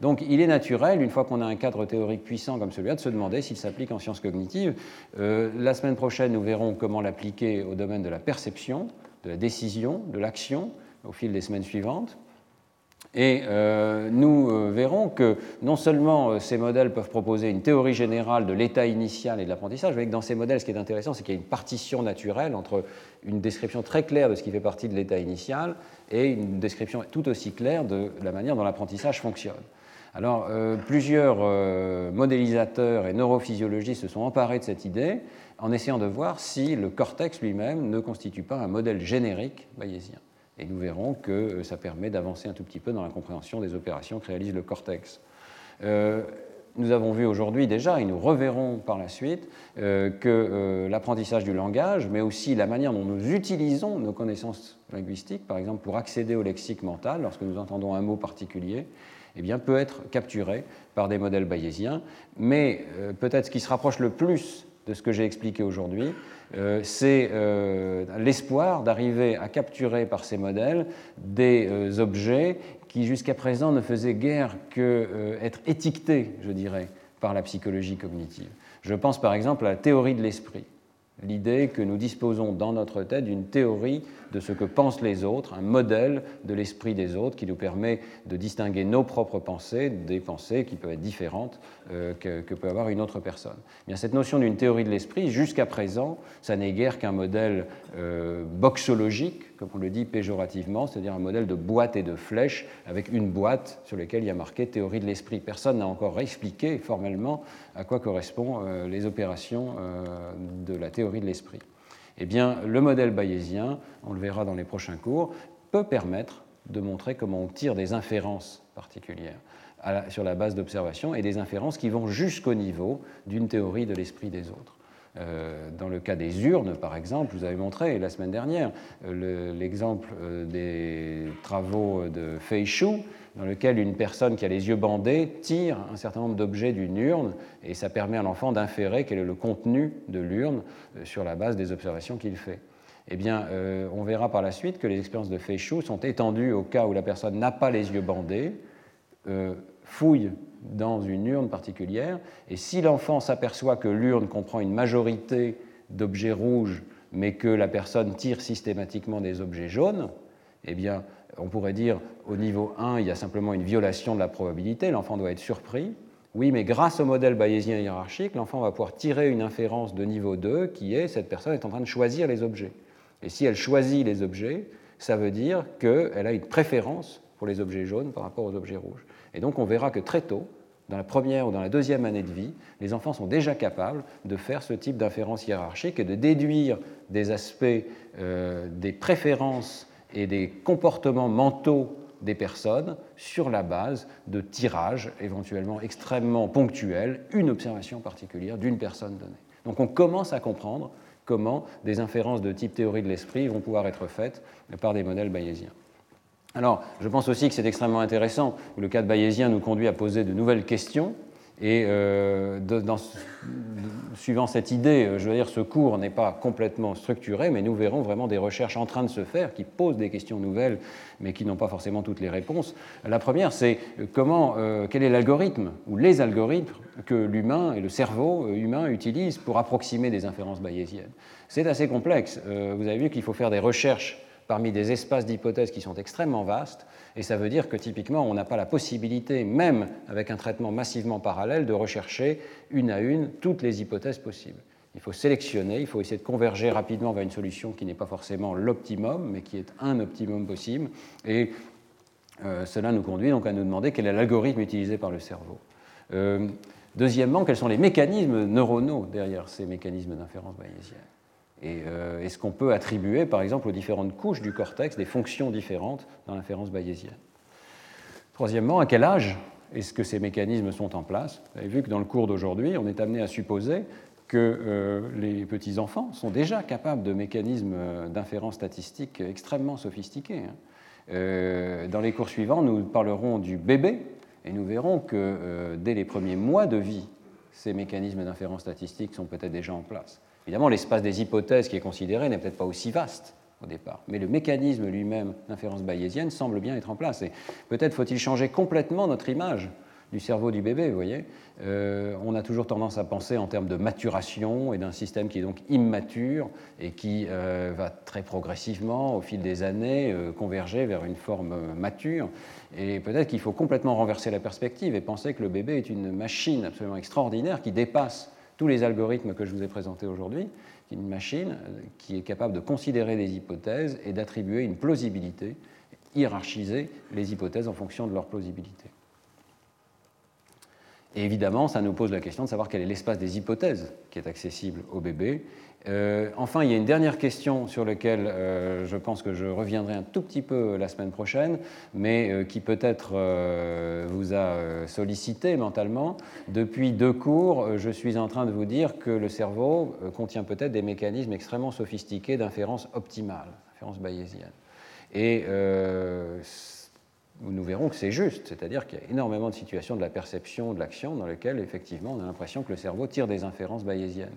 Donc il est naturel, une fois qu'on a un cadre théorique puissant comme celui-là, de se demander s'il s'applique en sciences cognitives. Euh, la semaine prochaine, nous verrons comment l'appliquer au domaine de la perception, de la décision, de l'action, au fil des semaines suivantes. Et euh, nous euh, verrons que non seulement euh, ces modèles peuvent proposer une théorie générale de l'état initial et de l'apprentissage, mais que dans ces modèles, ce qui est intéressant, c'est qu'il y a une partition naturelle entre une description très claire de ce qui fait partie de l'état initial et une description tout aussi claire de la manière dont l'apprentissage fonctionne. Alors, plusieurs modélisateurs et neurophysiologistes se sont emparés de cette idée en essayant de voir si le cortex lui-même ne constitue pas un modèle générique bayésien. Et nous verrons que euh, ça permet d'avancer un tout petit peu dans la compréhension des opérations que réalise le cortex. Euh, nous avons vu aujourd'hui déjà, et nous reverrons par la suite, euh, que l'apprentissage du langage, mais aussi la manière dont nous utilisons nos connaissances linguistiques, par exemple pour accéder au lexique mental, lorsque nous entendons un mot particulier, eh bien, peut être capturé par des modèles bayésiens. Mais peut-être ce qui se rapproche le plus de ce que j'ai expliqué aujourd'hui, c'est euh, l'espoir d'arriver à capturer par ces modèles des euh, objets qui jusqu'à présent ne faisaient guère qu'être étiquetés, je dirais, par la psychologie cognitive. Je pense par exemple à la théorie de l'esprit. L'idée que nous disposons dans notre tête d'une théorie de ce que pensent les autres, un modèle de l'esprit des autres qui nous permet de distinguer nos propres pensées des pensées qui peuvent être différentes euh, que, peut avoir une autre personne. Bien, cette notion d'une théorie de l'esprit, jusqu'à présent, ça n'est guère qu'un modèle euh, boxologique, comme on le dit péjorativement, c'est-à-dire un modèle de boîte et de flèche avec une boîte sur laquelle il y a marqué théorie de l'esprit. Personne n'a encore expliqué formellement à quoi correspondent euh, les opérations de la théorie de l'esprit. Eh bien, le modèle bayésien, on le verra dans les prochains cours, peut permettre de montrer comment on tire des inférences particulières sur la base d'observation et des inférences qui vont jusqu'au niveau d'une théorie de l'esprit des autres. Euh, dans le cas des urnes, par exemple, vous avez montré la semaine dernière euh, l'exemple euh, des travaux de Fei Shu, dans lequel une personne qui a les yeux bandés tire un certain nombre d'objets d'une urne, et ça permet à l'enfant d'inférer quel est le contenu de l'urne sur la base des observations qu'il fait. Eh bien, on verra par la suite que les expériences de Fei Shu sont étendues au cas où la personne n'a pas les yeux bandés, fouille dans une urne particulière, et si l'enfant s'aperçoit que l'urne comprend une majorité d'objets rouges, mais que la personne tire systématiquement des objets jaunes, eh bien, on pourrait dire au niveau 1, il y a simplement une violation de la probabilité, l'enfant doit être surpris. Oui, mais grâce au modèle bayésien hiérarchique, l'enfant va pouvoir tirer une inférence de niveau 2 qui est cette personne est en train de choisir les objets. Et si elle choisit les objets, ça veut dire qu'elle a une préférence pour les objets jaunes par rapport aux objets rouges. Et donc on verra que très tôt, dans la première ou dans la deuxième année de vie, les enfants sont déjà capables de faire ce type d'inférence hiérarchique et de déduire des aspects, euh, des préférences et des comportements mentaux des personnes sur la base de tirages éventuellement extrêmement ponctuels, une observation particulière d'une personne donnée. Donc on commence à comprendre comment des inférences de type théorie de l'esprit vont pouvoir être faites par des modèles bayésiens. Alors, je pense aussi que c'est extrêmement intéressant. Le cas de bayésien nous conduit à poser de nouvelles questions. Et euh, suivant cette idée, euh, je veux dire, ce cours n'est pas complètement structuré, mais nous verrons vraiment des recherches en train de se faire qui posent des questions nouvelles, mais qui n'ont pas forcément toutes les réponses. La première, c'est comment, euh, quel est l'algorithme ou les algorithmes que l'humain et le cerveau humain utilisent pour approximer des inférences bayésiennes. C'est assez complexe. vous avez vu qu'il faut faire des recherches parmi des espaces d'hypothèses qui sont extrêmement vastes, et ça veut dire que typiquement on n'a pas la possibilité, même avec un traitement massivement parallèle, de rechercher une à une toutes les hypothèses possibles. Il faut sélectionner, il faut essayer de converger rapidement vers une solution qui n'est pas forcément l'optimum, mais qui est un optimum possible, et euh, cela nous conduit donc à nous demander quel est l'algorithme utilisé par le cerveau. Euh, deuxièmement, quels sont les mécanismes neuronaux derrière ces mécanismes d'inférence bayésienne? Et euh, est-ce qu'on peut attribuer, par exemple, aux différentes couches du cortex des fonctions différentes dans l'inférence bayésienne? Troisièmement, à quel âge est-ce que ces mécanismes sont en place? Vous avez vu que dans le cours d'aujourd'hui, on est amené à supposer que euh, les petits-enfants sont déjà capables de mécanismes euh, d'inférence statistique extrêmement sophistiqués. Hein. dans les cours suivants, nous parlerons du bébé et nous verrons que dès les premiers mois de vie, ces mécanismes d'inférence statistique sont peut-être déjà en place. Évidemment, l'espace des hypothèses qui est considéré n'est peut-être pas aussi vaste au départ, mais le mécanisme lui-même d'inférence bayésienne semble bien être en place. Et peut-être faut-il changer complètement notre image du cerveau du bébé, vous voyez. Euh, on a toujours tendance à penser en termes de maturation et d'un système qui est donc immature et qui euh, va très progressivement, au fil des années, euh, converger vers une forme mature. Et peut-être qu'il faut complètement renverser la perspective et penser que le bébé est une machine absolument extraordinaire qui dépasse tous les algorithmes que je vous ai présentés aujourd'hui, une machine qui est capable de considérer des hypothèses et d'attribuer une plausibilité, hiérarchiser les hypothèses en fonction de leur plausibilité. Et évidemment, ça nous pose la question de savoir quel est l'espace des hypothèses qui est accessible au bébé euh, enfin, il y a une dernière question sur laquelle euh, je pense que je reviendrai un tout petit peu la semaine prochaine, mais euh, qui peut-être vous a sollicité mentalement. Depuis deux cours, je suis en train de vous dire que le cerveau contient peut-être des mécanismes extrêmement sophistiqués d'inférence optimale, d'inférence bayésienne. Et nous verrons que c'est juste, c'est-à-dire qu'il y a énormément de situations de la perception, de l'action, dans lesquelles effectivement on a l'impression que le cerveau tire des inférences bayésiennes.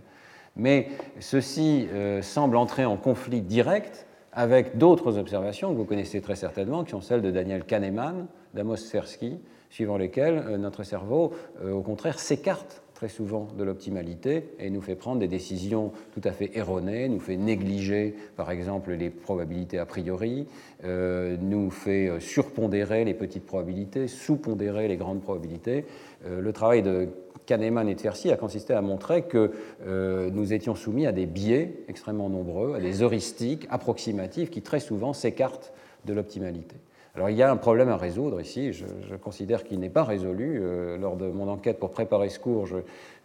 Mais ceci euh, semble entrer en conflit direct avec d'autres observations que vous connaissez très certainement, qui sont celles de Daniel Kahneman, d'Amos Tversky, suivant lesquelles euh, notre cerveau, euh, au contraire, s'écarte très souvent de l'optimalité et nous fait prendre des décisions tout à fait erronées, nous fait négliger par exemple les probabilités a priori, nous fait surpondérer les petites probabilités, sous-pondérer les grandes probabilités. Le travail de Kahneman et Tversky a consisté à montrer que euh, nous étions soumis à des biais extrêmement nombreux, à des heuristiques approximatifs qui très souvent s'écartent de l'optimalité. Alors il y a un problème à résoudre ici, je, considère qu'il n'est pas résolu. Euh, lors de mon enquête pour préparer ce cours,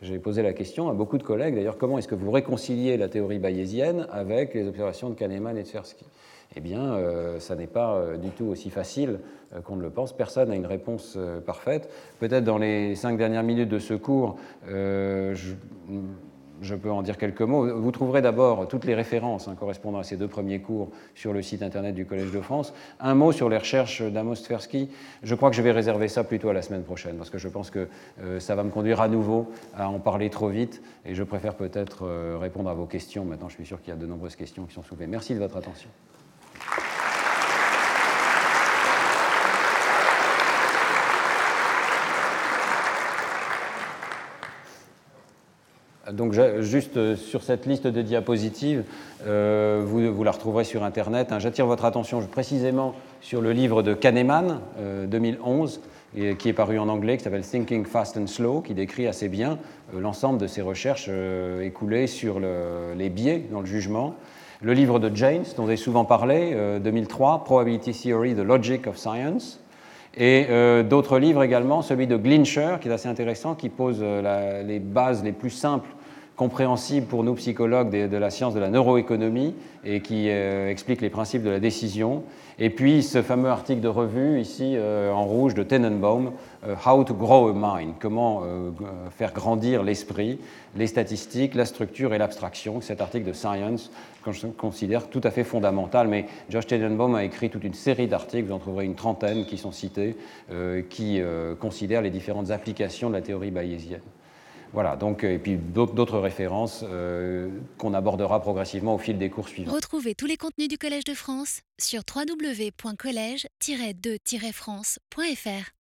j'ai posé la question à beaucoup de collègues, d'ailleurs, comment est-ce que vous réconciliez la théorie bayésienne avec les observations de Kahneman et Tversky Eh bien, euh, ça n'est pas euh, du tout aussi facile qu'on ne le pense. Personne n'a une réponse parfaite. Peut-être dans les cinq dernières minutes de ce cours, je, peux en dire quelques mots. Vous trouverez d'abord toutes les références hein, correspondant à ces deux premiers cours sur le site internet du Collège de France. Un mot sur les recherches d'Amos Tversky. Je crois que je vais réserver ça plutôt à la semaine prochaine parce que je pense que euh, ça va me conduire à nouveau à en parler trop vite et je préfère peut-être euh, répondre à vos questions. Maintenant, je suis sûr qu'il y a de nombreuses questions qui sont soulevées. Merci de votre attention. Donc juste euh, sur cette liste de diapositives, euh, vous, la retrouverez sur Internet. Hein. J'attire votre attention précisément sur le livre de Kahneman, 2011, euh, qui est paru en anglais, qui s'appelle Thinking Fast and Slow, qui décrit assez bien l'ensemble de ses recherches écoulées sur les biais dans le jugement. Le livre de James, dont j'ai souvent parlé, 2003, Probability Theory, The Logic of Science, et d'autres livres également, celui de Glincher, qui est assez intéressant, qui pose les bases les plus simples compréhensible pour nous psychologues de, la science de la neuroéconomie et qui euh, explique les principes de la décision. Et puis ce fameux article de revue ici euh, en rouge de Tenenbaum, euh, How to Grow a Mind, comment faire grandir l'esprit, les statistiques, la structure et l'abstraction. Cet article de Science que je considère tout à fait fondamental, mais Josh Tenenbaum a écrit toute une série d'articles, vous en trouverez une trentaine qui sont cités, qui considèrent les différentes applications de la théorie bayésienne. Voilà, donc, euh, et puis d'autres références euh, qu'on abordera progressivement au fil des cours suivants. Retrouvez tous les contenus du Collège de France sur www.colège-2-france.fr.